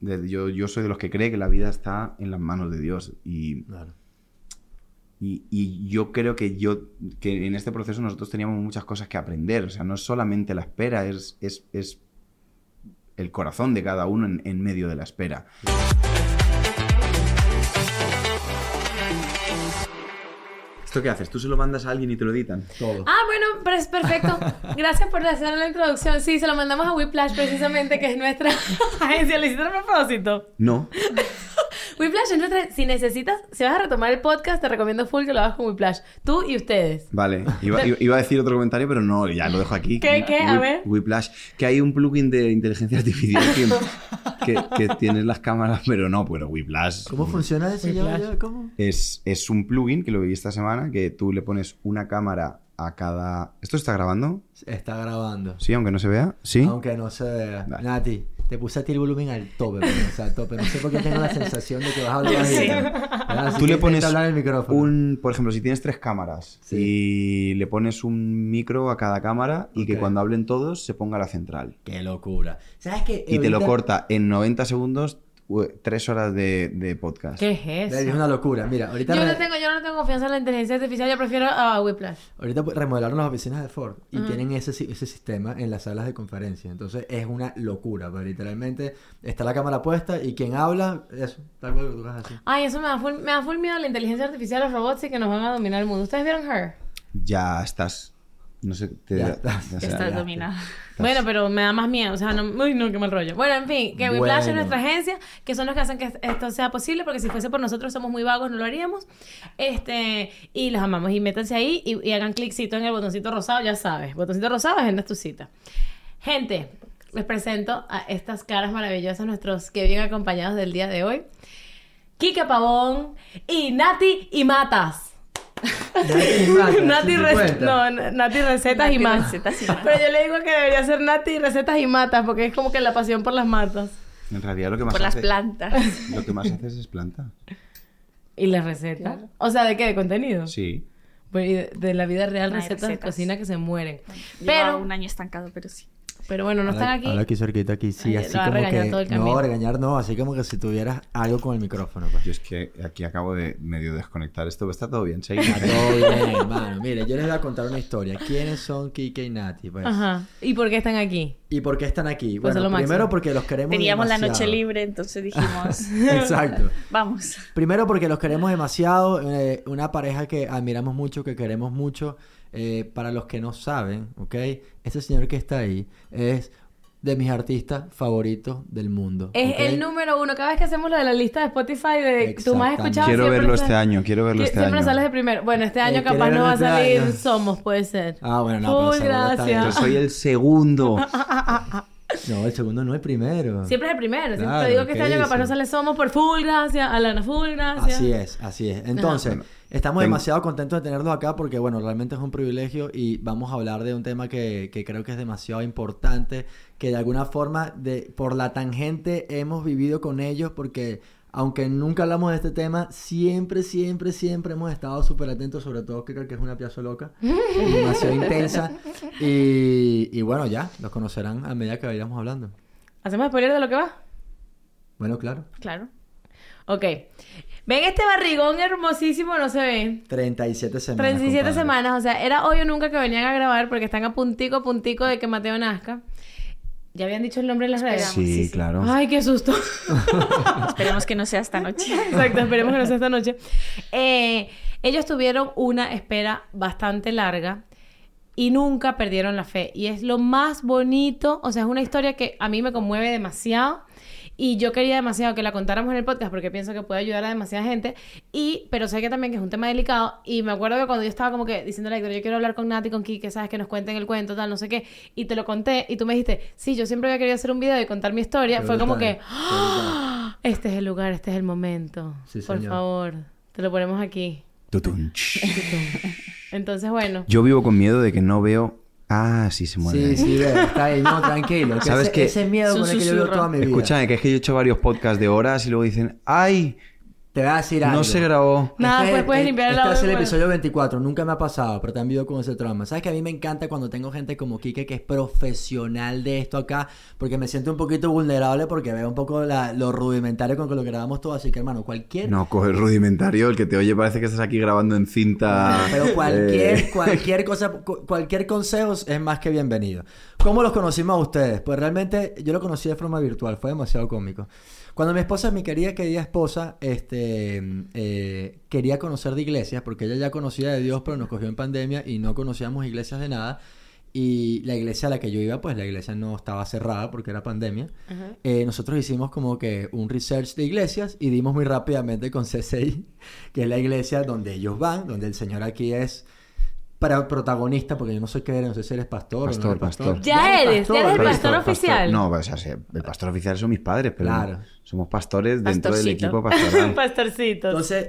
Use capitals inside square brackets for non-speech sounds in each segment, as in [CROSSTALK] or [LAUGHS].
yo, yo soy de los que cree que la vida está en las manos de Dios. Y, Claro. y, y yo creo que yo que en este proceso nosotros teníamos muchas cosas que aprender. O sea, no es solamente la espera, es, es, es el corazón de cada uno en, en medio de la espera. ¿Esto qué haces? ¿Tú se lo mandas a alguien y te lo editan? Todo. Ah, bueno, pero es perfecto. Gracias por hacer la introducción. Sí, se lo mandamos a Whiplash precisamente, que es nuestra [LAUGHS] agencia. ¿Lo hiciste a propósito? No. [LAUGHS] Whiplash es nuestra... Si necesitas, si vas a retomar el podcast, te recomiendo full que lo hagas con Whiplash. Tú y ustedes. Vale, iba, a decir otro comentario, pero no, ya lo dejo aquí. ¿Qué, qué? A Whip- ver. Whiplash. Que hay un plugin de inteligencia artificial que, [LAUGHS] que, que tienes las cámaras, pero no, pero Whiplash. ¿Cómo funciona eso? Ya, ¿Cómo? Es, es un plugin que lo vi esta semana que tú le pones una cámara a cada. ¿Esto está grabando? Está grabando. Sí, aunque no se vea. Sí. Aunque no se vea. Vale. Nati, te puse a ti el volumen al tope, pero, o sea, al tope. No sé por qué tengo la sensación de que vas a hablar Sí. Tú le pones el micrófono. un, por ejemplo, si tienes tres cámaras Sí. y le pones un micro a cada cámara y que cuando hablen todos se ponga la central. Qué locura. ¿Sabes qué? Y te lo corta en 90 segundos, tres horas de, de podcast. ¿Qué es Es eso? una locura. Mira, ahorita, Yo re- no, tengo, yo no tengo confianza en la inteligencia artificial. Yo prefiero a Whiplash. ahorita remodelaron las oficinas de Ford y Ajá. tienen ese, si- ese sistema en las salas de conferencia. Entonces es una locura. Pero literalmente está la cámara puesta y quien habla, eso, tal cual que tú así. Ay, eso me da, full, me da full miedo la inteligencia artificial, los robots y que nos van a dominar el mundo. ¿Ustedes vieron Her? Ya estás. No sé, te Ya da- estás. dominada. Bueno, pero me da más miedo. O sea, no, uy, no, qué mal rollo. Bueno, en fin, que Whiplash es Bueno. nuestra agencia, que son los que hacen que esto sea posible, porque si fuese por nosotros somos muy vagos, no lo haríamos. Este, y los amamos. Y métanse ahí y, y hagan cliccito en el botoncito rosado, ya sabes. Botoncito rosado, agenda tu cita. Gente, les presento a estas caras maravillosas, nuestros que vienen acompañados del día de hoy. Kike Pavón y Nati y Matas. Nati, [LAUGHS] Re- no, Nati Recetas y Nati más. Recetas y [LAUGHS] más. Pero yo le digo que debería ser Nati Recetas y Matas, porque es como que la pasión por las matas. En realidad lo que más Por las plantas. [LAUGHS] Lo que más haces es planta. Y las recetas. O sea, ¿de qué? ¿De contenido? Sí. Pues, de, de la vida real, recetas, de cocina que se mueren. Lleva Pero, un año estancado, pero sí. Pero bueno, no están aquí. Habla aquí cerquita, aquí, sí, Ay, así lo como regañar que... todo el no, camino. regañar no, así como que si tuvieras algo con el micrófono, pues. Yo es que aquí acabo de medio desconectar esto. ¿Está todo bien? ¿Seguimos? Está todo bien, hermano. Mire, yo les voy a contar una historia. ¿Quiénes son Kike y Nati? Pues? Ajá. ¿Y por qué están aquí? ¿Y por qué están aquí? Pues es Bueno, lo máximo. primero porque los queremos Teníamos la demasiado. noche libre, entonces dijimos, [LAUGHS] Exacto. vamos. Primero porque los queremos demasiado, eh, una pareja que admiramos mucho, que queremos mucho. Eh, para los que no saben, ¿ok? Ese señor que está ahí es de mis artistas favoritos del mundo. Es ¿ok? el número uno. Cada vez que hacemos lo de la lista de Spotify de tú más escuchado. Quiero siempre verlo sale- este año, quiero verlo este siempre año. sales de primero. Bueno, este año Eh, capaz no va a este salir año. Somos, puede ser. Ah, bueno, no, pero seguro está bien. Yo gracias. soy el segundo. [LAUGHS] No, el segundo no es primero. Siempre es el primero. Siempre Claro, digo que este ¿qué año capaz no sale Somos por full gracias. Alana full gracias. Así es, así es. Entonces, Ajá. estamos demasiado contentos de tenerlos acá porque, bueno, realmente es un privilegio y vamos a hablar de un tema que, que creo que es demasiado importante, que de alguna forma, de, por la tangente, hemos vivido con ellos porque, aunque nunca hablamos de este tema, siempre, siempre, siempre hemos estado súper atentos, sobre todo que que es una piazo loca, [LAUGHS] demasiado intensa. Y, y bueno, ya, los conocerán a medida que vayamos hablando. ¿Hacemos spoiler de lo que va? Bueno, claro. Claro. Ok. Ven este barrigón hermosísimo, no se ve. 37 semanas. 37 compadre. semanas, o sea, era hoy o nunca que venían a grabar porque están a puntico, a puntico de que Mateo nazca. ¿Ya habían dicho el nombre en las redes? Esperamos. Sí, sí, sí. claro. Ay, qué susto. [LAUGHS] Esperemos que no sea esta noche. [LAUGHS] Exacto, esperemos que no sea esta noche. Eh, ellos tuvieron una espera bastante larga y nunca perdieron la fe. Y es lo más bonito, o sea, es una historia que a mí me conmueve demasiado. Y yo quería demasiado que la contáramos en el podcast porque pienso que puede ayudar a demasiada gente. Y, pero sé que también que es un tema delicado. Y me acuerdo que cuando yo estaba como que diciendo a yo quiero hablar con Nati, con Kike, sabes, que nos cuenten el cuento, tal, no sé qué. Y te lo conté. Y tú me dijiste, sí, yo siempre había querido hacer un video y contar mi historia. Fue como que, ¡Ah! este es el lugar, este es el momento. Sí, Por señor. favor, te lo ponemos aquí. Entonces, bueno. Yo vivo con miedo de que no veo. Ah, sí, se mueve. Sí, sí, ve, está ahí, no, tranquilo. que ¿Sabes ese, qué? ese miedo con el que yo susurro. toda mi vida. Escúchame, que es que yo he hecho varios podcasts de horas y luego dicen, ¡ay! Te voy a decir algo. No se grabó. Nada, Este pues es- puedes limpiar el Este audio, es el episodio 24. Nunca me ha pasado, pero también vivo con ese trauma. ¿Sabes que a mí me encanta cuando tengo gente como Kike que es profesional de esto acá? Porque me siento un poquito vulnerable porque veo un poco la- lo rudimentario con lo que grabamos todo. Así que, hermano, cualquier... No, coge el rudimentario, el que te oye parece que estás aquí grabando en cinta. Pero cualquier, eh, cualquier cosa, cu- cualquier consejo es más que bienvenido. ¿Cómo los conocimos a ustedes? Pues realmente yo lo conocí de forma virtual, fue demasiado cómico. Cuando mi esposa, mi querida, querida esposa, este, eh, quería conocer de iglesias, porque ella ya conocía de Dios, pero nos cogió en pandemia y no conocíamos iglesias de nada. Y la iglesia a la que yo iba, pues la iglesia no estaba cerrada porque era pandemia. Eh, nosotros hicimos como que un research de iglesias y dimos muy rápidamente con CCI, que es la iglesia donde ellos van, donde el Señor aquí es para protagonista, porque yo no sé qué no sé si eres pastor. o no Pastor, eres pastor. Ya eres, ya eres el pastor Pastor, oficial. No, o sea, sí, el pastor oficial son mis padres, pero Claro. somos pastores dentro del equipo pastoral. [LAUGHS] Pastorcitos. Entonces,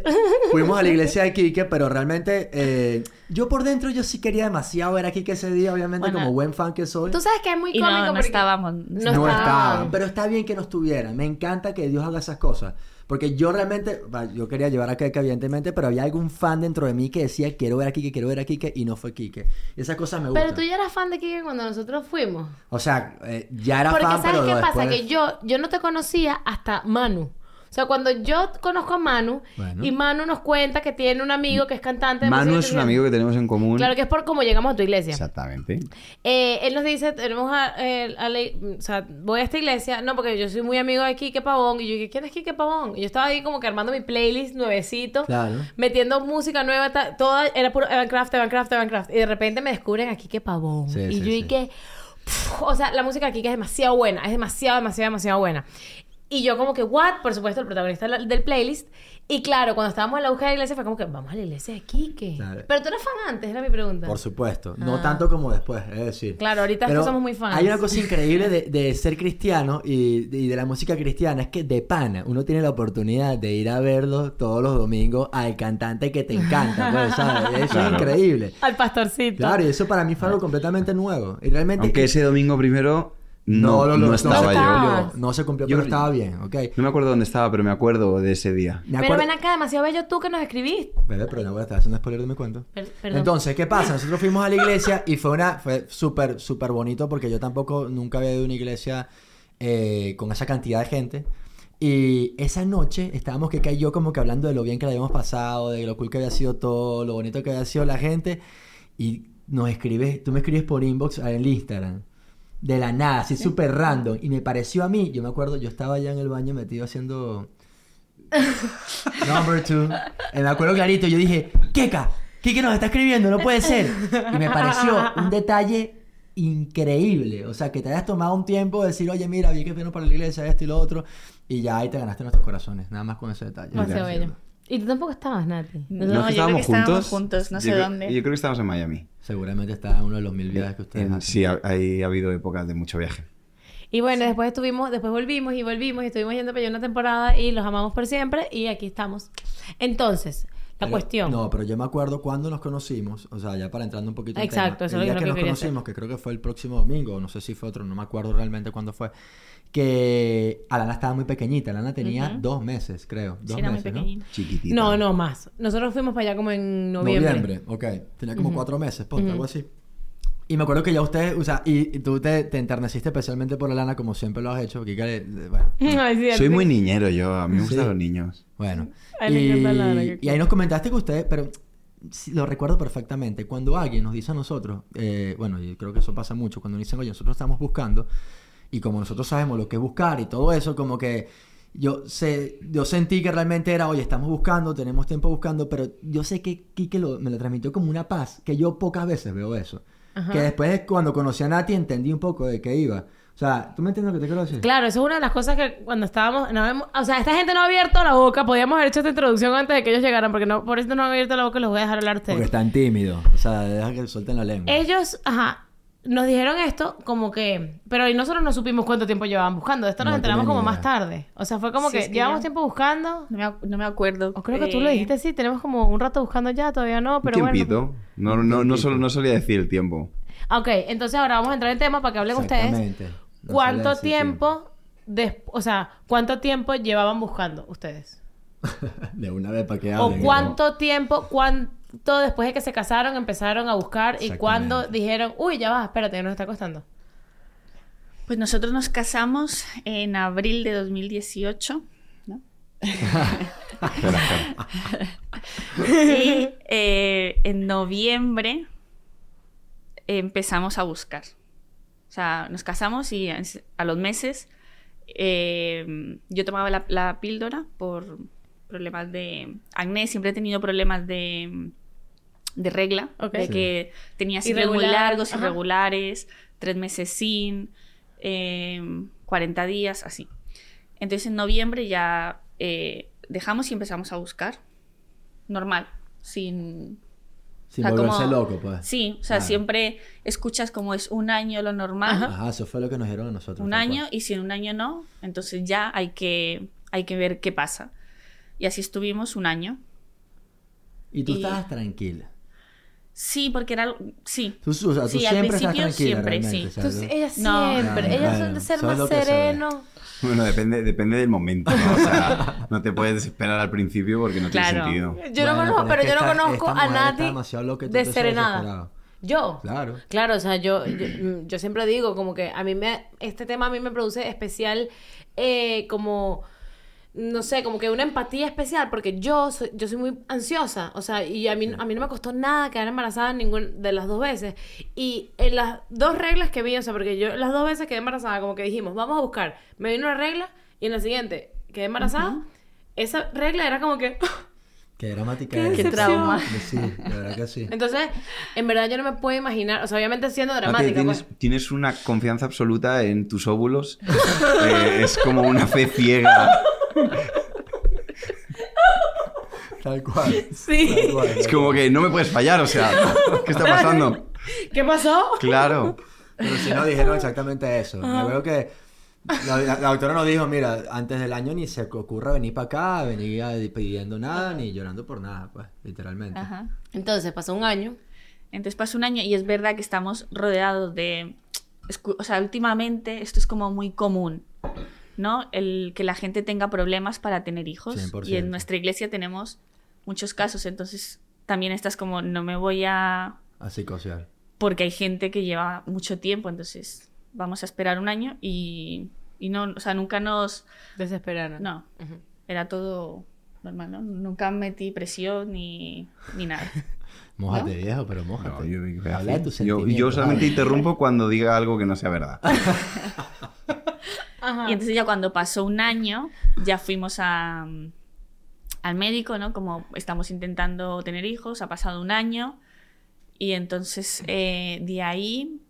fuimos a la iglesia de Quique, pero realmente eh, yo por dentro yo sí quería demasiado ver a Quique ese día, obviamente, Bueno. como buen fan que soy. Tú sabes que es muy Y cómico no, no porque- estábamos. No No estaban, pero está bien que no estuvieran. Me encanta que Dios haga esas cosas. Porque yo realmente, yo quería llevar a Keke, evidentemente, pero había algún fan dentro de mí que decía, quiero ver a Kike, quiero ver a Kike, y no fue Kike. Y esas cosas me gustan. Pero tú ya eras fan de Kike cuando nosotros fuimos. O sea, eh, ya era Porque fan, ¿sabes pero qué después... pasa? Que yo, yo no te conocía hasta Manu. O sea, cuando yo conozco a Manu Bueno. y Manu nos cuenta que tiene un amigo que es cantante de Manu es un amigo que tenemos en común. Claro que es por cómo llegamos a tu iglesia. Exactamente. Eh, él nos dice, tenemos a, eh, a la- o sea, voy a esta iglesia, no, porque yo soy muy amigo de Kike Pavón, y yo dije, ¿quién es Kike Pavón? Y yo estaba ahí como que armando mi playlist nuevecito, Claro. metiendo música nueva, toda era puro Evancraft, Evancraft, Evancraft, y de repente me descubren a Kike Pavón, Sí, y sí, yo sí. dije, "Pff", o sea, la música de Kike es demasiado buena, es demasiado, demasiado, demasiado buena. Y yo como que, what? Por supuesto, el protagonista del playlist. Y claro, cuando estábamos en la búsqueda de la iglesia fue como que, vamos a la iglesia de Kike. Claro. Pero tú eras fan antes, era mi pregunta. Por supuesto. No Ah. tanto como después, es decir. Claro, ahorita es que Pero somos muy fans. Hay una cosa increíble de, de ser cristiano y de, y de la música cristiana, es que de pana uno tiene la oportunidad de ir a verlo todos los domingos al cantante que te encanta, pues, ¿sabes? [LAUGHS] Eso Claro. es increíble. Al pastorcito. Claro, y eso para mí fue algo completamente nuevo. Y realmente... Aunque ese domingo primero no, lo- no, lo- estaba se yo. cumplió, no se cumplió, Yo- pero estaba bien, ¿ok? No me acuerdo dónde estaba, pero me acuerdo de ese día. Me Pero ven acá, demasiado bello tú que nos escribiste. Bebé, pero no voy a estar haciendo spoiler de mi cuento. Per- perdón. Entonces, ¿qué pasa? Nosotros fuimos a la iglesia y fue una fue súper, súper bonito porque yo tampoco nunca había ido a una iglesia eh, con esa cantidad de gente. Y esa noche estábamos que yo como que hablando de lo bien que la habíamos pasado, de lo cool que había sido todo, lo bonito que había sido la gente. Y nos escribes, tú me escribes por inbox en el Instagram. De la nada, así súper random. Y me pareció a mí, yo me acuerdo, yo estaba allá en el baño metido haciendo [LAUGHS] Number two. Y me acuerdo clarito, yo dije, Keka, Kike nos está escribiendo, no puede ser. Y me pareció un detalle increíble. O sea, que te hayas tomado un tiempo de decir, oye, mira, vi que vino para la iglesia, esto y lo otro. Y ya ahí te ganaste nuestros corazones. Nada más con ese detalle. Demasiado bello. Y tú tampoco estabas, Nati. No, ¿No yo que creo que estábamos estábamos juntos, no sé Yo dónde. Yo creo que estábamos en Miami. Seguramente está en uno de los mil viajes que ustedes En- hacen. sí, ha, ahí ha habido épocas de mucho viaje. Y bueno, después estuvimos, después volvimos y volvimos y estuvimos yendo para allá una temporada y los amamos por siempre y aquí estamos. Entonces, la Pero- cuestión. No, pero yo me acuerdo cuando nos conocimos, o sea, ya para entrando un poquito en Exacto, tema, eso el es día lo que que nos quería hacer. conocimos, que creo que fue el próximo domingo, no sé si fue otro, no me acuerdo realmente cuándo fue, que Alana estaba muy pequeñita, Alana tenía Ujú. dos meses, creo, dos Sí, era muy meses, ¿no? pequeñito. Chiquitita. No, no más. Nosotros fuimos para allá como en noviembre. Noviembre, ok, tenía como Ujú. cuatro meses, ponte, Ujú. algo así. Y me acuerdo que ya ustedes, o sea, y, y tú te, te enterneciste especialmente por Alana como siempre lo has hecho, le- le- bueno, [LAUGHS] sí, Soy muy niñero yo, a mí me gustan Sí. los niños. Bueno, Ay, y, y ahí nos comentaste que ustedes, pero sí, lo recuerdo perfectamente, cuando alguien nos dice a nosotros, eh, bueno, y creo que eso pasa mucho, cuando nos dicen, oye, nosotros estamos buscando, y como nosotros sabemos lo que es buscar y todo eso, como que yo sé, yo sentí que realmente era, oye, estamos buscando, tenemos tiempo buscando, pero yo sé que Kike lo- me lo transmitió como una paz, que yo pocas veces veo eso. Ajá. Que después cuando conocí a Nati entendí un poco de qué iba. O sea, ¿tú me entiendes lo que te quiero decir? Claro, eso es una de las cosas que cuando estábamos, no hemos- o sea, esta gente no ha abierto la boca, podíamos haber hecho esta introducción antes de que ellos llegaran, porque no, por eso no han abierto la boca y los voy a dejar hablar a Porque ustedes. están tímidos. O sea, deja que suelten la lengua. Ellos, ajá, nos dijeron esto como que, pero y nosotros no supimos cuánto tiempo llevaban buscando, de esto nos No enteramos como más tarde, o sea, fue como Sí, que, es que llevamos ya- tiempo buscando, No me, no me acuerdo. o creo que tú lo Eh, dijiste, sí, tenemos como un rato buscando ya, todavía no, pero un bueno. tiempito. No, no, no, sol- no solía decir el tiempo. Ok, entonces ahora vamos a entrar en tema para que hablen ustedes. ¿Cuánto tiempo, des- o sea, cuánto tiempo llevaban buscando ustedes? [LAUGHS] De una vez para que ¿O hablen. cuánto tiempo, cuánto después de que se casaron empezaron a buscar y Exactamente. dijeron, uy, ya va, espérate, que nos está costando? Pues nosotros nos casamos en abril de 2018, ¿no? [LAUGHS] Y eh, en noviembre empezamos a buscar. O sea, nos casamos y a los meses eh, yo tomaba la, la píldora por problemas de acné. Siempre he tenido problemas de, de regla, Ok. de Sí. que tenía ciclos muy Irregular, largos, ajá. irregulares, tres meses sin, eh, 40 días, así. Entonces en noviembre ya eh, dejamos y empezamos a buscar. Normal, sin... Sin o sea, volverse como- loco, pues. Sí, o sea, Claro. siempre escuchas como es un año lo normal, Ajá, eso fue lo que nos dieron a nosotros. un año, cual. y si en un año no, entonces ya hay que, hay que ver qué pasa. Y así estuvimos un año. Y tú y- estabas tranquila. Sí, porque era... algo- Sí. Tú, o sea, tú Sí, al siempre estás principio tranquila siempre, sí. o sea, tú- siempre, ellas son de ser más lo que sabes. sereno. Bueno, depende, depende del momento, ¿no? O sea, [LAUGHS] no te puedes desesperar al principio porque no Claro. tiene sentido. Yo no conozco, pero yo no conozco a nadie desserenada. Yo. Claro. Claro, o sea, yo, [CLEARS THROAT] yo, mm, yo siempre digo como que a mí me, este tema a mí me produce especial, eh, como, no sé, como que una empatía especial, porque yo soy, yo soy muy ansiosa, o sea, y a mí, a mí no me costó nada quedar embarazada ninguna de las dos veces. Y en las dos reglas que vi, o sea, porque yo las dos veces quedé embarazada, como que dijimos, vamos a buscar, me vino una regla y en la siguiente quedé embarazada, esa regla era como que... [LAUGHS] Qué dramática Qué. Qué trauma. Sí, de verdad que sí. Entonces, en verdad yo no me puedo imaginar, o sea, obviamente siendo dramática, tienes, pues. tienes una confianza absoluta en tus óvulos. [LAUGHS] Eh, es como una fe ciega. [LAUGHS] Tal cual. Sí. Tal cual, Es como que no me puedes fallar, o sea, ¿qué está pasando? [LAUGHS] ¿Qué pasó? Claro. Pero si no dijeron exactamente eso. Me veo que la, la- la doctora nos dijo, mira, antes del año ni se ocurra venir para acá, venir pidiendo nada, ni llorando por nada, pues, literalmente. Ajá. Entonces pasó un año. Entonces pasó un año y es verdad que estamos rodeados de... O sea, últimamente esto es como muy común, ¿no? El que la gente tenga problemas para tener hijos. 100%. Y en nuestra iglesia tenemos muchos casos, entonces también estás como, no me voy a... Así cociar. Porque hay gente que lleva mucho tiempo, entonces vamos a esperar un año y, y no, o sea, nunca nos... Desesperaron. No, era todo normal, ¿no? Nunca metí presión ni, ni nada. [LAUGHS] Mójate, ¿No? viejo, pero mójate. No, yo, yo- Habla de tus yo- yo solamente interrumpo cuando diga algo que no sea verdad. [LAUGHS] Ajá. Y entonces ya cuando pasó un año, ya fuimos a, mm, al médico, ¿no? Como estamos intentando tener hijos, ha pasado un año. Y entonces eh, de ahí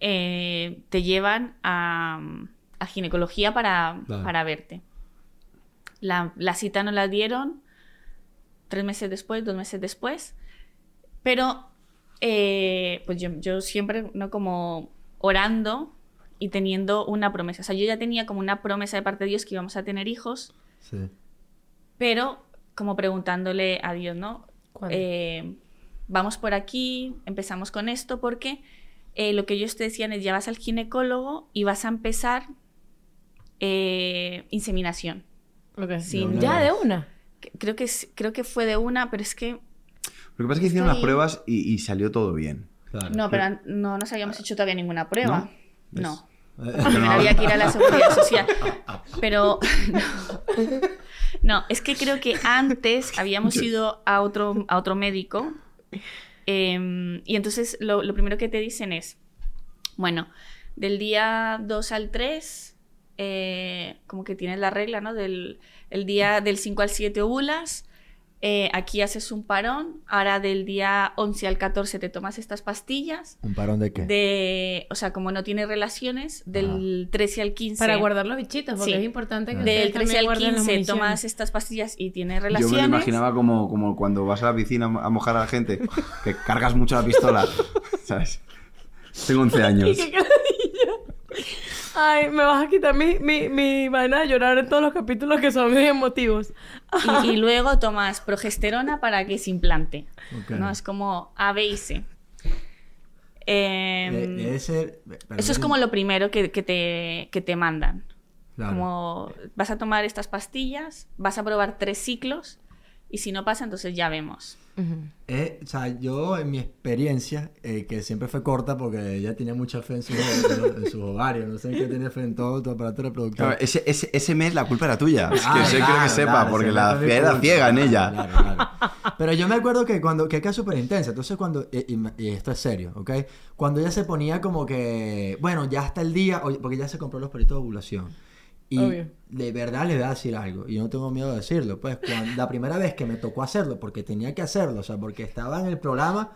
eh, te llevan a, a ginecología para, para verte. La, la cita nos la dieron tres meses después, dos meses después. Pero eh, pues yo, yo siempre, ¿no? Como orando y teniendo una promesa. O sea, yo ya tenía como una promesa de parte de Dios que íbamos a tener hijos, Sí. pero como preguntándole a Dios, ¿no? Eh, vamos por aquí, empezamos con esto, porque eh, lo que ellos te decían es ya vas al ginecólogo y vas a empezar eh, inseminación. No, ya de una. Creo que, creo que fue de una, pero es que... Lo que pasa es que hicieron las pruebas y, y salió todo bien. Claro. No, pero no nos habíamos hecho todavía ninguna prueba. ¿No? No. [LAUGHS] Primero había que ir a la seguridad social. Pero no. [LAUGHS] No, es que creo que antes habíamos ido a otro, a otro médico. eh, y entonces lo, lo primero que te dicen es: bueno, del día 2 al 3, eh, como que tienes la regla, ¿no? Del el día del 5 al 7 ovulas. Eh, aquí haces un parón. Ahora del día 11 al 14 te tomas estas pastillas. ¿Un parón de qué? De, o sea, como no tiene relaciones, del 13 al 15. Para guardar los bichitos, porque Sí. es importante que Ah. Del 13 también al guarden las 15 municiones. tomas estas pastillas y tiene Yo relaciones. me lo imaginaba como, como cuando vas a la piscina a mojar a la gente, que cargas mucho la pistola, [LAUGHS] ¿sabes? Tengo 11 años. Ay, me vas a quitar mi, mi, mi vaina de llorar en todos los capítulos que son muy emotivos. Y, y [LAUGHS] luego tomas progesterona para que se implante. Ok. ¿no? Es como A, B y C. Em, De- debe ser- eso es como lo primero que, que te, que te mandan. Claro. Como vas a tomar estas pastillas, vas a probar tres ciclos y si no pasa, entonces ya vemos. Ujú. Eh, o sea, yo en mi experiencia, eh, que siempre fue corta porque ella tenía mucha fe en sus en sus ovarios, no sé en qué tenía fe en todo tu aparato reproductor. Claro, ese, ese, ese mes la culpa era tuya. Es Ah, que eso quiero claro, que sepa, claro, porque la fe era ciega en ella. Claro, claro. Pero yo me acuerdo que cuando, que era súper intensa, entonces cuando, y, y me- y esto es serio, ¿ok? Cuando ella se ponía como que, bueno, ya hasta el día, porque ya se compró los peritos de ovulación. Y Obvio. de verdad le voy a decir algo, y no tengo miedo de decirlo, pues cuando- la primera vez que me tocó hacerlo, porque tenía que hacerlo, o sea, porque estaba en el programa,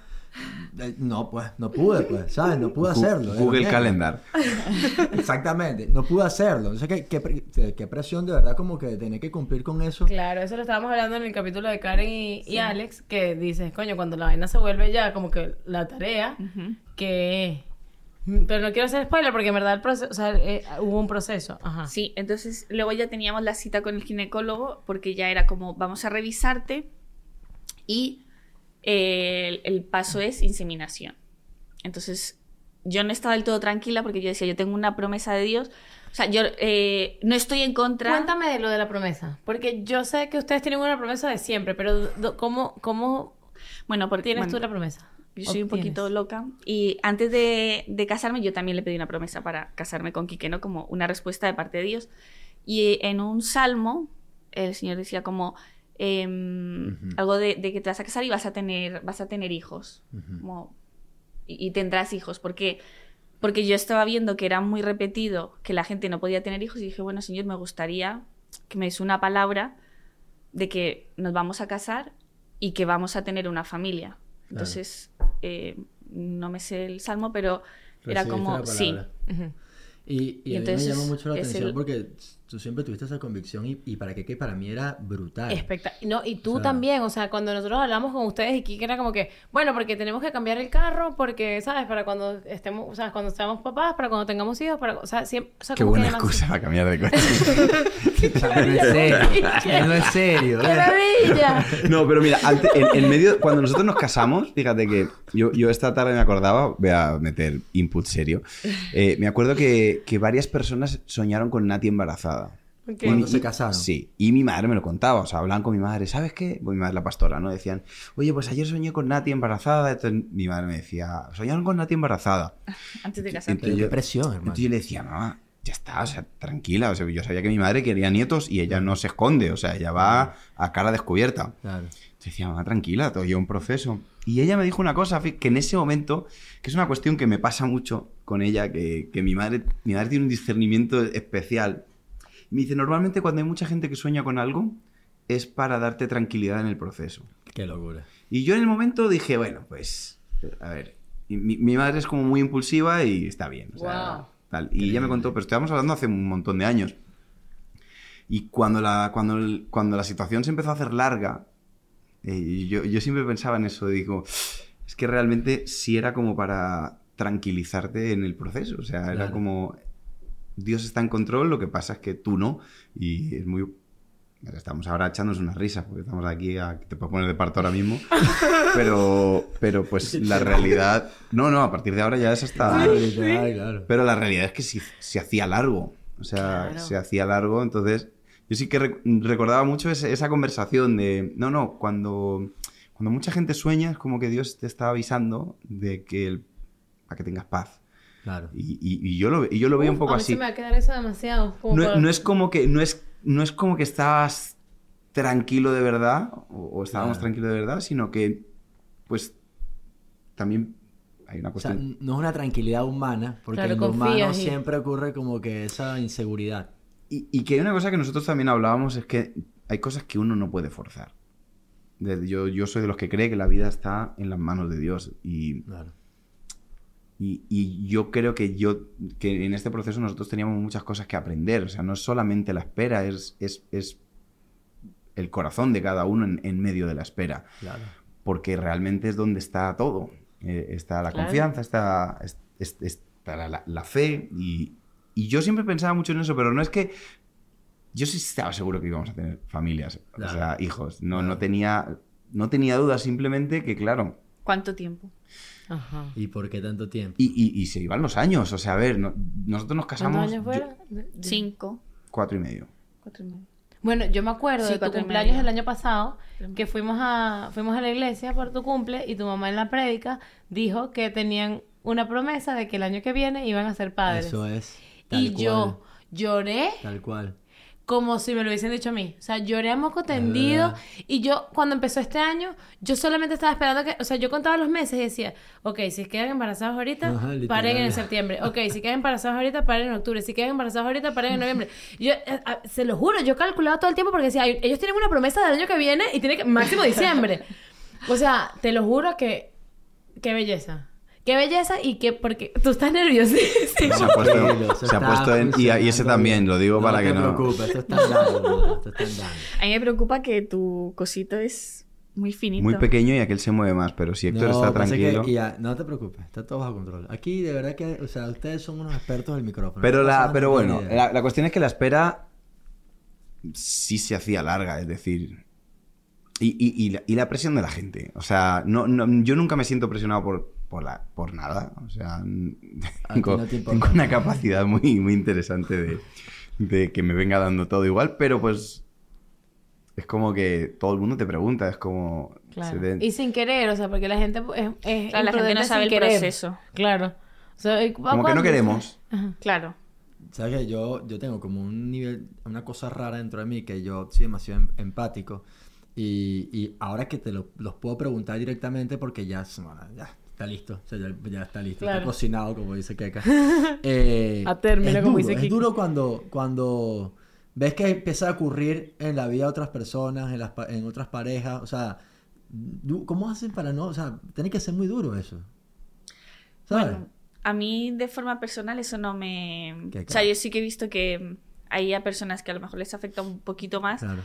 eh, no, pues, no pude, pues, ¿sabes? No pude hacerlo. Google. Calendar. [LAUGHS] Exactamente, no pude hacerlo. Entonces, ¿qué, qué, pre- qué presión de verdad como que tener que cumplir con eso. Claro, eso lo estábamos hablando en el capítulo de Karen y, y Alex, que dices, coño, cuando la vaina se vuelve ya como que la tarea, Ujú. que... Pero no quiero hacer spoiler porque en verdad el proceso, o sea, eh, hubo un proceso. Ajá. Sí, entonces luego ya teníamos la cita con el ginecólogo porque ya era como, vamos a revisarte y eh, el, el paso es inseminación. Entonces yo no estaba del todo tranquila porque yo decía, yo tengo una promesa de Dios. O sea, yo eh, no estoy en contra. Cuéntame de lo de la promesa, porque yo sé que ustedes tienen una promesa de siempre, pero do- ¿cómo, cómo Bueno, porque tienes bueno, tú la promesa? Yo soy un poquito loca. Y antes de, de casarme, yo también le pedí una promesa para casarme con Quique, ¿no? Como una respuesta de parte de Dios. Y en un salmo, el Señor decía como em, algo de, de que te vas a casar y vas a tener, vas a tener hijos. Como- y, y tendrás hijos. Porque, porque yo estaba viendo que era muy repetido que la gente no podía tener hijos y dije, bueno, Señor, me gustaría que me des una palabra de que nos vamos a casar y que vamos a tener una familia. Entonces, eh, no me sé el salmo, pero era como, sí. palabra. Ujú. Y, y, Y a mí entonces me llama mucho la atención el- porque tú siempre tuviste esa convicción y, y para qué que para mí era brutal. Espectac- no, y tú O sea- también, o sea, cuando nosotros hablamos con ustedes y Kike era como que, bueno, porque tenemos que cambiar el carro, porque, ¿sabes? Para cuando estemos, o sea, cuando seamos papás, para cuando tengamos hijos, para, o sea, siempre, o sea, Qué que buena excusa para cambiar de coche. [LAUGHS] No es serio. no es serio. ¡Qué ¿eh? maravilla! No, pero mira, ante- en, en medio, cuando nosotros nos casamos, fíjate que yo, yo esta tarde me acordaba, voy a meter input serio, eh, me acuerdo que, que varias personas soñaron con Nati embarazada. Ok. Y Cuando mi- se y- casaron. Sí, y mi madre me lo contaba, o sea, hablaban con mi madre, ¿sabes qué? Pues mi madre la pastora, ¿no? Decían, oye, pues ayer soñé con Nati embarazada. Entonces mi madre me decía, soñaron con Nati embarazada. [LAUGHS] Antes de Entonces casarte. Pero qué yo- presión, hermano. Entonces yo le decía, mamá, ya está, o sea, tranquila. O sea, yo sabía que mi madre quería nietos y ella no se esconde, o sea, ella va a cara descubierta. Claro. Te decía, mamá, tranquila, todo lleva un proceso. Y ella me dijo una cosa, que en ese momento, que es una cuestión que me pasa mucho con ella, que, que mi, madre, mi madre tiene un discernimiento especial. Me dice, normalmente cuando hay mucha gente que sueña con algo, es para darte tranquilidad en el proceso. Qué locura. Y yo en el momento dije, bueno, pues, a ver, y mi, mi madre es como muy impulsiva y está bien. o sea, Guau. tal. Y ella me contó, pero estábamos hablando hace un montón de años. Y cuando la, cuando, el- cuando la situación se empezó a hacer larga, eh, yo, yo siempre pensaba en eso, digo, es que realmente sí era como para tranquilizarte en el proceso, o sea, era como, Dios está en control, lo que pasa es que tú no, y es muy... Estamos ahora echándonos unas risas, porque estamos aquí, a, te puedes poner de parto ahora mismo, [LAUGHS] pero, pero pues la realidad... No, no, a partir de ahora ya es hasta... Claro, literal, claro. Pero la realidad es que sí, se hacía largo. O sea, Claro. se hacía largo. Entonces, yo sí que rec- recordaba mucho ese- esa conversación de. No, no, cuando, cuando mucha gente sueña, es como que Dios te está avisando de que. el- para que tengas paz. Claro. Y, y- y yo, lo, y yo lo veía un poco a mí así. se me va a quedar eso demasiado. como No, para- no es como que. No es, no es como que estabas tranquilo de verdad. O, o estábamos Claro. tranquilos de verdad, sino que. Pues. También hay una O sea, cuestión. no es una tranquilidad humana, porque Claro, en lo humano siempre ocurre como que esa inseguridad. Y, y que hay una cosa que nosotros también hablábamos, es que hay cosas que uno no puede forzar. Yo, yo soy de los que cree que la vida está en las manos de Dios. Y, Claro. Y- y yo creo que yo que en este proceso nosotros teníamos muchas cosas que aprender. O sea, no es solamente la espera, es, es, es el corazón de cada uno en, en medio de la espera. Claro. Porque realmente es donde está todo. Eh, está la Claro. confianza, está, es- es- está la, la- fe. Y, y yo siempre pensaba mucho en eso, pero no es que. Yo sí estaba seguro que íbamos a tener familias, Claro. o sea, hijos. No, Claro. no, tenía, no tenía dudas, simplemente que, claro. ¿Cuánto tiempo? Ajá. ¿Y por qué tanto tiempo? Y, y- y se iban los años, o sea, a ver, no- nosotros nos casamos. ¿Cuántos años fueron? Cinco. cuatro y medio. Cuatro y medio. Bueno, yo me acuerdo Sí, de tu cumpleaños del año pasado, que fuimos a, fuimos a la iglesia por tu cumple y tu mamá en la prédica dijo que tenían una promesa de que el año que viene iban a ser padres. Eso es. Tal y yo lloré Tal cual. Como si me lo hubiesen dicho a mí. O sea, lloré a moco tendido. verdad. Y yo, cuando empezó este año, yo solamente estaba esperando que... O sea, yo contaba los meses y decía, ok, si quedan embarazados ahorita, Ajá, paren en septiembre. Ok, si quedan embarazados ahorita, paren en octubre. Si quedan embarazados ahorita, paren en noviembre. Yo, eh, ah, se lo juro, yo calculaba todo el tiempo porque decía, "Ay, ellos tienen una promesa del año que viene y tiene que... Máximo diciembre. [LAUGHS] O sea, te lo juro que... Qué belleza. Qué belleza y que... Porque tú estás nerviosísimo. Se ha puesto, se ha puesto en... Y, y ese también, lo digo para que te no... preocupes, esto está andando, esto está. A mí me preocupa que tu cosito es muy finito. Muy pequeño y aquel se mueve más, pero si Héctor está que- tranquilo... ya, no te preocupes, está todo bajo control. Aquí de verdad que, o sea, ustedes son unos expertos del micrófono. Pero, No la, pero no bueno, la, la cuestión es que la espera sí se hacía larga, es decir... Y, y- y la, y la presión de la gente. O sea, no, no- yo nunca me siento presionado por, por, la, por nada. O sea, tengo, no te tengo una capacidad muy, muy interesante de, de que me venga dando todo igual, pero pues es como que todo el mundo te pregunta, es como... Claro. den- Y sin querer, o sea, porque la gente es, es Claro, la gente no sabe el querer. proceso. Claro. O sea, ¿y cu- como que no queremos. Claro. ¿Sabes que yo, yo tengo como un nivel, una cosa rara dentro de mí que yo soy demasiado em- empático y, y ahora que te lo, los puedo preguntar directamente porque ya, es- bueno, ya está listo, o sea, ya, ya está listo, Claro. está cocinado como dice Keka. [LAUGHS] Eh, A término, es como duro, dice Es Kiki. duro cuando, cuando ves que empieza a ocurrir en la vida de otras personas, en, las, en otras parejas, o sea, ¿cómo hacen para no, o sea, tiene que ser muy duro eso? ¿Sabes? Bueno, a mí de forma personal eso no me... O sea, yo sí que he visto que hay a personas que a lo mejor les afecta un poquito más, Claro.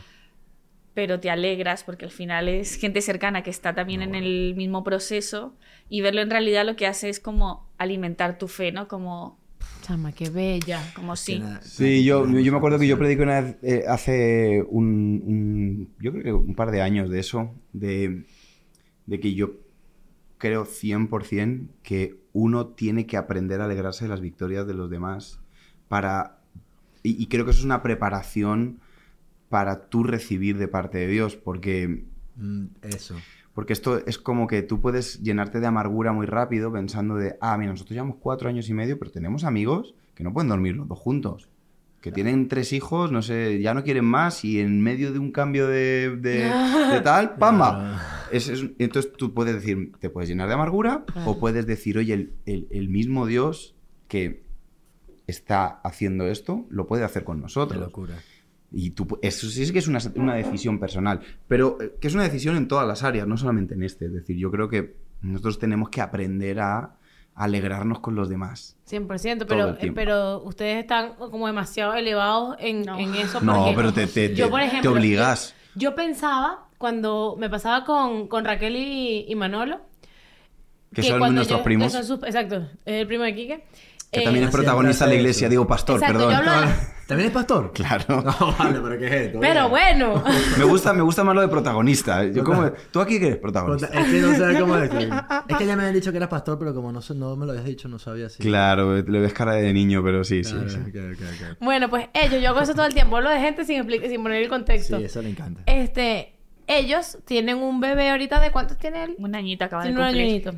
Pero te alegras porque al final es gente cercana que está también No, en bueno. el mismo proceso y verlo en realidad lo que hace es como alimentar tu fe, ¿no? Como, Chama, qué bella. como sí. Sí, yo, yo me acuerdo que yo prediqué una vez eh, hace un, un- Yo creo que un par de años de eso, de, de que yo creo 100% que uno tiene que aprender a alegrarse de las victorias de los demás para... Y, y creo que eso es una preparación para tú recibir de parte de Dios, porque... Mm, Eso. Porque esto es como que tú puedes llenarte de amargura muy rápido pensando de, ah, mira, nosotros llevamos cuatro años y medio, pero tenemos amigos que no pueden dormir los dos juntos. Que tienen tres hijos, no sé, ya no quieren más y en medio de un cambio de, de- [LAUGHS] de tal, ¡pamba! Es- es- entonces tú puedes decir, te puedes llenar de amargura o puedes decir, oye, el, el- el mismo Dios que está haciendo esto, lo puede hacer con Qué nosotros. locura. Y tú, eso sí es que es una, una decisión personal, pero eh, que es una decisión en todas las áreas, no solamente en este. Es decir, yo creo que nosotros tenemos que aprender a alegrarnos con los demás. 100%, Todo pero, pero ustedes están como demasiado elevados en, No. en eso. No, porque pero te, te, yo, te- obligas. Yo, yo pensaba, cuando me pasaba con, con Raquel y, y Manolo, Que son nuestros yo- primos. que son sus- exacto, es el primo de Quique. Que Eh, también es Siempre protagonista de la iglesia, digo pastor, Exacto, perdón. yo hablo de- [LAUGHS] ¿También es pastor? Claro. [LAUGHS] No, vale, pero ¿qué es esto? Pero bueno. [LAUGHS] Me gusta, me gusta más lo de protagonista. Yo como, ¿Tú aquí qué eres protagonista? Es que no sé [LAUGHS] cómo decir. Es que ya me habían dicho que eras pastor, pero como no, sé- no me lo habías dicho, no sabía si. Claro, le ves cara de niño, pero sí, Claro, sí. bueno, pues ellos, yo hago eso todo el tiempo, hablo de gente sin, explicar, sin poner el contexto. Sí, eso le encanta. Este, ellos tienen un bebé ahorita de cuántos tiene él? Un añito acaba de Tiene un cumplir. añito.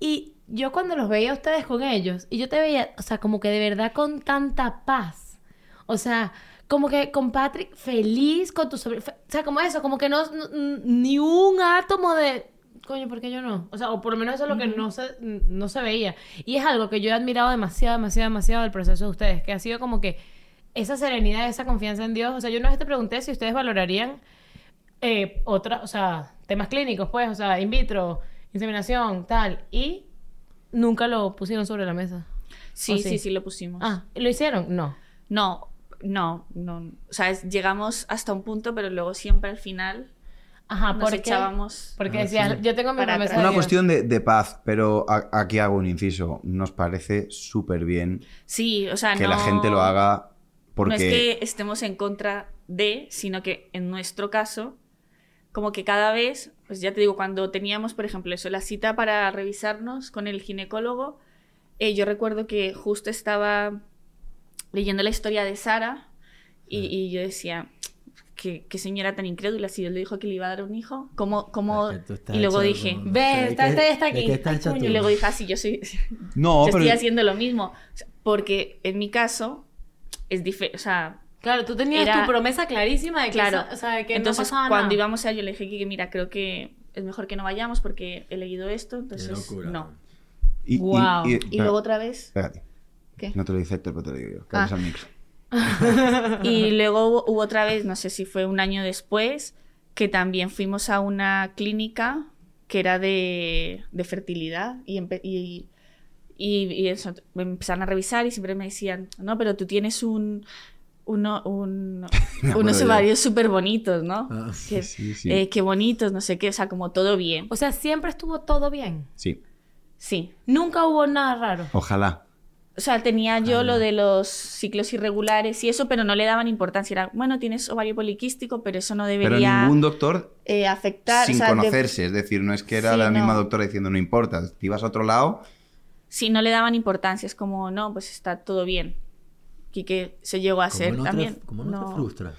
Y yo cuando los veía a ustedes con ellos, y yo te veía, o sea, como que de verdad con tanta paz. O sea, como que con Patrick feliz con tu sobrino. O sea, como eso, como que no, no- ni un átomo de. Coño, ¿por qué yo no? O sea, o por lo menos eso es lo que no se, no se veía. Y es algo que yo he admirado demasiado, demasiado, demasiado del proceso de ustedes, que ha sido como que esa serenidad, esa confianza en Dios. O sea, yo una vez te pregunté si ustedes valorarían eh, otra, o sea, temas clínicos, pues, o sea, in vitro, inseminación, tal, y nunca lo pusieron sobre la mesa. Sí, ¿O sí, sí? sí, lo pusimos. Ah, ¿lo hicieron? No. No, no, no. O sea, es- llegamos hasta un punto, pero luego siempre al final Ajá, nos porque echábamos. porque Ah, decías, sí. yo tengo mi promesa de Una cuestión de, de paz, pero a- aquí hago un inciso. Nos parece súper bien Sí, o sea, que no... la gente lo haga porque... No es que estemos en contra de, sino que en nuestro caso, como que cada vez, pues ya te digo, cuando teníamos, por ejemplo, eso, la cita para revisarnos con el ginecólogo, eh, yo recuerdo que justo estaba leyendo la historia de Sara Y, y yo decía, ¿qué, qué señora tan incrédula, si Dios le dijo que le iba a dar un hijo, ¿cómo, cómo? Y luego dije, como- Ve, ¿de está- está- está aquí. tú? y luego dije, ah, sí, yo soy, [LAUGHS] No, yo pero... estoy haciendo lo mismo. Porque en mi caso es diferente, o sea, Claro, tú tenías Era- tu promesa clarísima de que, Claro. o sea, de que entonces no cuando nada. íbamos a yo le dije que mira, creo que es mejor que no vayamos porque he leído esto, Qué entonces locura. no. Y, y- Guau. y- Y espera, luego otra vez, Espérate. ¿Qué? No te lo dice Héctor, pero te lo digo yo. Que Ah. al micro. [LAUGHS] Y luego hubo, hubo otra vez, no sé si fue un año después, que también fuimos a una clínica que era de, de fertilidad y, empe- y, y, y eso, me empezaron a revisar y siempre me decían, no, pero tú tienes un... Uno, un- [LAUGHS] Me acuerdo unos ovarios súper bonitos, ¿no? Ah, que, sí, sí. eh, qué bonitos, no sé qué, o sea, como todo bien. O sea, siempre estuvo todo bien. Sí. Sí. Nunca hubo nada raro. Ojalá. O sea, tenía yo lo de los ciclos irregulares y eso, pero no le daban importancia. Era, bueno, tienes ovario poliquístico, pero eso no Pero debería ningún doctor eh, afectar. sin o sea, de- conocerse. Es decir, no es que era Sí, la misma no. doctora diciendo no importa. Te ibas a otro lado. Sí, no le daban importancia. Es como, no, pues está todo bien. Y que se llegó a ¿Cómo hacer no te- también. ¿Cómo no, te frustra?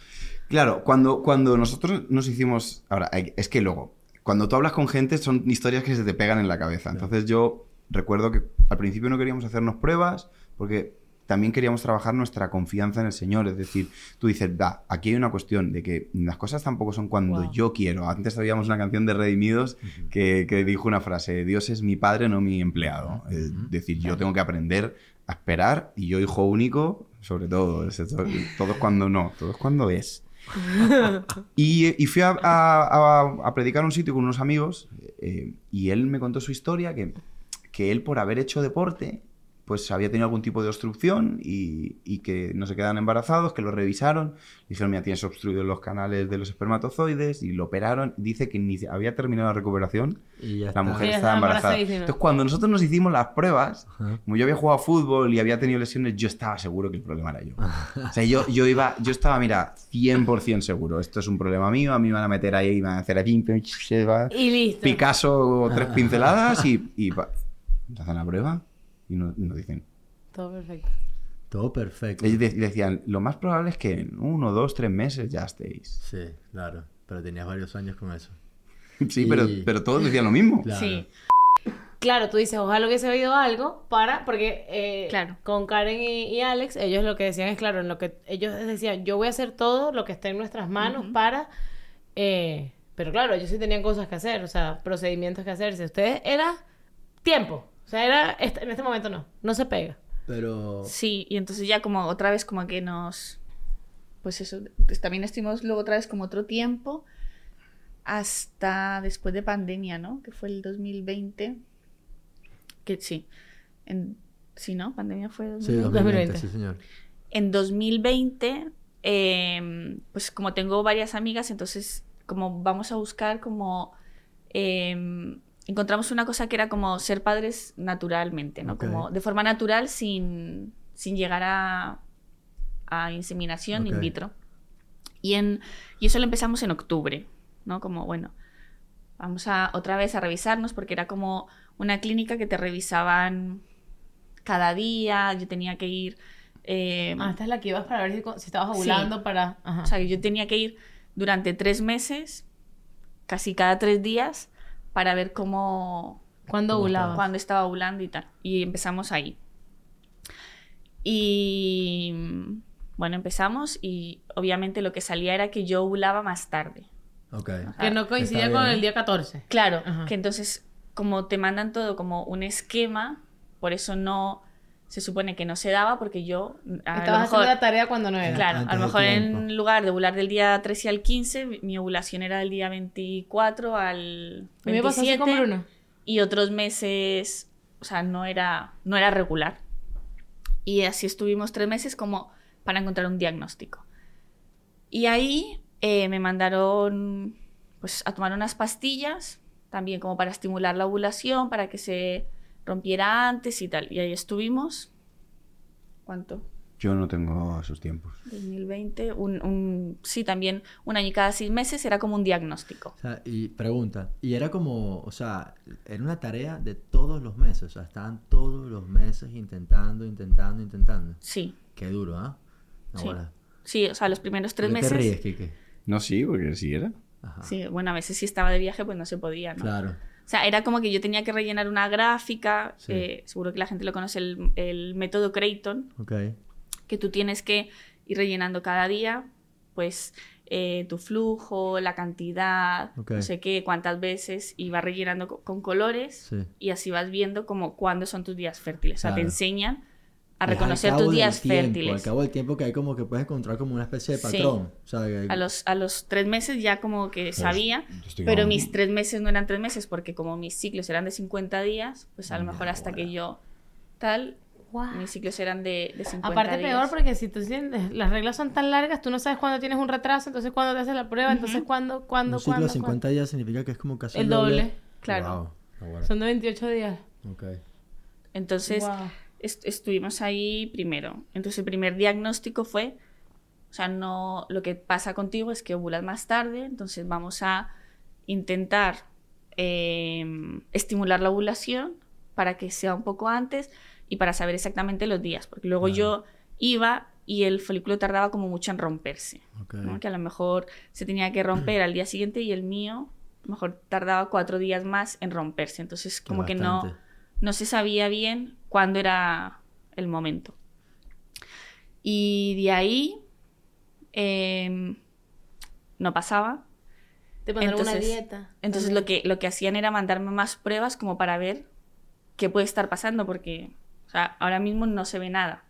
Claro, cuando, cuando nosotros nos hicimos. Ahora, es que luego, cuando tú hablas con gente, son historias que se te pegan en la cabeza. Entonces, yo recuerdo que al principio no queríamos hacernos pruebas porque también queríamos trabajar nuestra confianza en el Señor. Es decir, tú dices, da, aquí hay una cuestión de que las cosas tampoco son cuando Wow. yo quiero. Antes habíamos una canción de Redimidos que, que dijo una frase: Dios es mi padre, no mi empleado. Es decir, yo tengo que aprender a esperar y yo, hijo único, sobre todo. Es todo es cuando no, todo es cuando es. [LAUGHS] Y, y fui a, a- a- a predicar a un sitio con unos amigos eh, y él me contó su historia, que, que él por haber hecho deporte, pues había tenido algún tipo de obstrucción y, y que no se quedan embarazados, que lo revisaron, dijeron, mira, tienes obstruidos los canales de los espermatozoides y lo operaron. Dice que ni había terminado la recuperación, Y ya la está. mujer estaba embarazada. Entonces, cuando nosotros nos hicimos las pruebas, Ajá. como yo había jugado a fútbol y había tenido lesiones, yo estaba seguro que el problema era yo. [LAUGHS] O sea, yo, yo iba, yo estaba, mira, 100% seguro. Esto es un problema mío, a mí me van a meter ahí y me van a hacer aquí. Picasso, tres pinceladas y, y nos hacen la prueba y nos, dicen. Todo perfecto. Todo perfecto. Ellos de- decían, lo más probable es que en uno, dos, tres meses ya estéis. Sí, claro. Pero tenías varios años con eso. Sí, pero, Y- pero todos decían lo mismo. Claro. Sí. Claro, tú dices, ojalá hubiese oído algo para, porque eh, Claro. con Karen y, y Alex, ellos lo que decían es, claro, en lo que ellos decían, yo voy a hacer todo lo que esté en nuestras manos para, eh, pero claro, ellos sí tenían cosas que hacer, o sea, procedimientos que hacerse. Ustedes era tiempo, o sea, era, este- en este momento no, no se pega. Pero... Sí, y entonces ya como otra vez como que nos... Pues eso, pues también estuvimos luego otra vez como otro tiempo hasta después de pandemia, ¿no? Que fue el 2020. Que sí. En, sí, ¿no? Pandemia fue... Sí, 2020. 2020, 2020. sí, señor. En 2020, eh, pues como tengo varias amigas, entonces como vamos a buscar como... eh, encontramos una cosa que era como ser padres naturalmente, ¿no? Ok. Como de forma natural sin, sin llegar a, a inseminación in Ok. vitro. Y, en, y eso lo empezamos en octubre, ¿no? Como, bueno, vamos a otra vez a revisarnos porque era como una clínica que te revisaban cada día, yo tenía que ir... eh, Ah, esta es la que ibas para ver si, si estabas Sí. ovulando para... Ajá. o sea, yo tenía que ir durante tres meses, casi cada tres días, para ver cómo, ¿Cuándo ¿Cómo ovulabas? cuándo estaba ovulando y tal. Y empezamos ahí. Y bueno, empezamos y obviamente lo que salía era que yo ovulaba más tarde. Ok. Que no coincidía con bien. el día 14. Claro, Ajá. que entonces como te mandan todo como un esquema, por eso no se supone que no se daba porque yo a lo Estabas mejor- haciendo la tarea cuando no era. Claro, Antes a lo mejor en lugar de ovular del día 13 al 15, mi- ovulación era del día 24 al A mí me pasó así 27 con Bruno. y otros meses, o sea, no era, no era regular. Y así estuvimos tres meses como para encontrar un diagnóstico. Y ahí eh, me mandaron pues, a tomar unas pastillas, también como para estimular la ovulación, para que se rompiera antes y tal. Y ahí estuvimos. ¿Cuánto? Yo no tengo esos tiempos. 2020, un, un- sí, también un año y cada seis meses era como un diagnóstico. O sea, y pregunta, y era como, o sea, era una tarea de todos los meses, o sea, estaban todos los meses intentando, intentando, intentando. Sí, Qué duro, ¿ah? Sí. Ahora. Sí, o sea, los primeros tres ¿Por qué te meses. ríes, Kike? No, sí, porque sí era. Ajá. Sí, bueno, a veces si estaba de viaje, pues no se podía, ¿no? Claro. O sea, era como que yo tenía que rellenar una gráfica, Sí. eh, seguro que la gente lo conoce, el, el método Creighton, Ok. que tú tienes que ir rellenando cada día, pues eh, tu flujo, la cantidad, Ok. no sé qué, cuántas veces, y vas rellenando co- con, colores Sí. y así vas viendo como cuándo son tus días fértiles. O sea, te Claro. enseñan a Es al reconocer tus días tiempo, fértiles. Al cabo del tiempo que hay como que puedes encontrar como una especie de Sí. patrón. O sea, que- A los, a los tres meses ya como que sabía, yo estoy pero mis tres meses no eran tres meses porque como mis ciclos eran de 50 días, pues a lo Ya, mejor hasta bueno. que yo tal, Guau. mis ciclos eran de, de 50 Aparte días. peor porque si tú sientes, las reglas son tan largas, tú no sabes cuándo tienes un retraso, entonces cuándo te haces la prueba, entonces cuándo, cuándo, un ciclo cuándo, de 50 días significa que es como casi El doble, claro. Wow. Cuándo. Son de 28 días. Ok. Entonces Guau. Est- estuvimos ahí primero. Entonces el primer diagnóstico fue, o sea, no, lo que pasa contigo es que ovulas más tarde, entonces vamos a intentar eh, estimular la ovulación para que sea un poco antes y para saber exactamente los días, porque luego yo iba y el folículo tardaba como mucho en romperse, que a lo mejor se tenía que romper al día siguiente y el mío a lo mejor tardaba cuatro días más en romperse, entonces como que no, no se sabía bien cuándo era el momento. Y de ahí em, no pasaba. Te mandaron una Entonces- dieta. Entonces lo que, lo que hacían era mandarme más pruebas como para ver qué puede estar pasando, porque o sea, ahora mismo no se ve nada.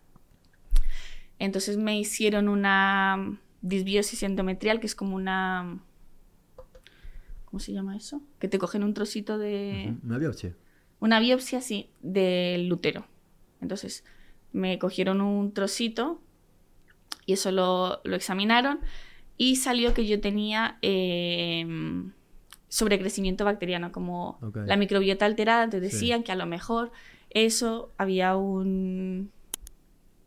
Entonces me hicieron una disbiosis endometrial, que es como una... ¿Cómo se llama eso? Que te cogen un trocito de... Una biopsia. Una biopsia, sí, del útero. Entonces me cogieron un trocito y eso lo, lo examinaron y salió que yo tenía eh, sobrecrecimiento bacteriano, como la microbiota alterada. Sí. decían que a lo mejor eso había un,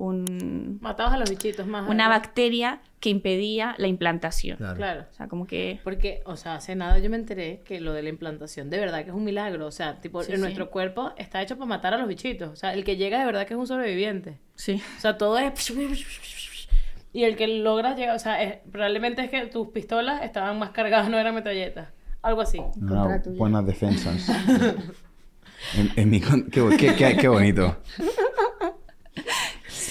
un- Matabas a los bichitos más. una ¿verdad? bacteria que impedía la implantación. Claro. Claro. O sea, como que... Porque, o sea, hace nada yo me enteré que lo de la implantación de verdad que es un milagro. O sea, tipo, Sí, en sí. nuestro cuerpo está hecho para matar a los bichitos. O sea, el que llega de verdad que es un sobreviviente. Sí. O sea, todo es... Y el que logra llegar, o sea, es- probablemente es que tus pistolas estaban más cargadas, no eran metralletas. Algo así. Tuya. buenas defensas. [LAUGHS] en, en mi con- qué, bo- qué- qué- qué bonito. [LAUGHS]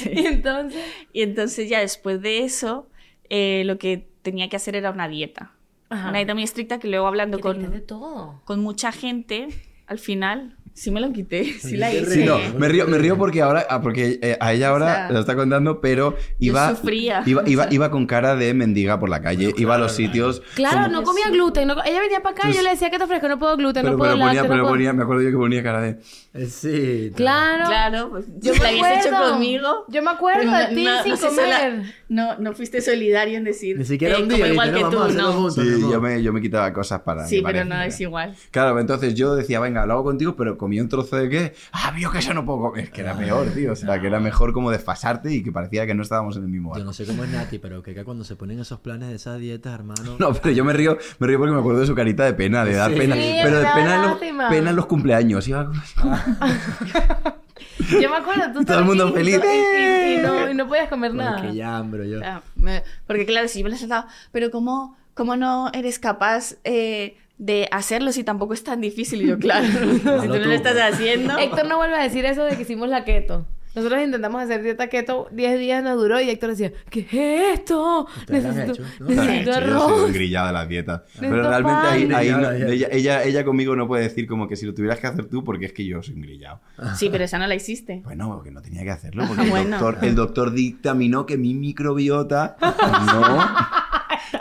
Y [LAUGHS] entonces... Y entonces ya después de eso, eh, lo que tenía que hacer era una dieta. Ajá. Una dieta muy estricta que luego hablando de con, todo. con mucha gente, al final, sí me lo quité, [LAUGHS] sí la hice. Sí, no, me río, me río porque ahora, ah, porque eh, a ella ahora O sea, lo está contando, pero iba, sufría. iba, iba, O sea. iba con cara de mendiga por la calle, iba a los sitios. Claro, como- no comía gluten. no ella venía para acá y yo le decía que te ofrezco, no puedo gluten, pero, no puedo pero ponía, pero no puedo... ponía, me acuerdo yo que ponía cara de. Eh, sí. Claro. Claro, pues Yo la me habías hecho conmigo. Yo me acuerdo de ti sin sé sola- comer. no, no fuiste solidario en decir, Ni siquiera eh, un día. igual que "No, tú, no. Sí, amor". yo me, yo me quitaba cosas para. Sí, pero no es igual. Claro, entonces yo decía, venga, lo hago contigo, pero comía un trozo de qué. Ah, vio que eso no puedo comer. Es que era peor, tío. O sea, que era mejor como desfasarte y que parecía que no estábamos en el mismo Yo barco. no sé cómo es Nati, pero que cuando se ponen esos planes de esas dietas, hermano. No, pero yo me río, me río porque me acuerdo de su carita de pena, de dar Sí. pena. Sí, pero de pena en, los, pena en los cumpleaños. Iba como- [LAUGHS] Yo me acuerdo, tú Todo el mundo feliz. Y, y- y no, y no podías comer Porque nada. ya hambre yo. Ah, me- porque claro, si yo me lo he saltado, pero ¿cómo, cómo no eres capaz eh, de hacerlo si tampoco es tan difícil? Y yo, claro, [LAUGHS] si tú no tú, lo estás haciendo. Héctor no vuelve a decir eso de que hicimos la keto. Nosotros intentamos hacer dieta keto, 10 días nos duró y Héctor decía, ¿qué es esto? La [LAUGHS] Necesito, necesito hecho, yo soy arroz. un grillado de las dietas. Pero realmente ahí, pan. ahí no- ella, ella, ella conmigo no puede decir como que si lo tuvieras que hacer tú porque es que yo soy un grillado. Sí, pero esa no la hiciste. Bueno, porque no tenía que hacerlo porque [LAUGHS] el, Bueno. doctor, el doctor dictaminó que mi microbiota no,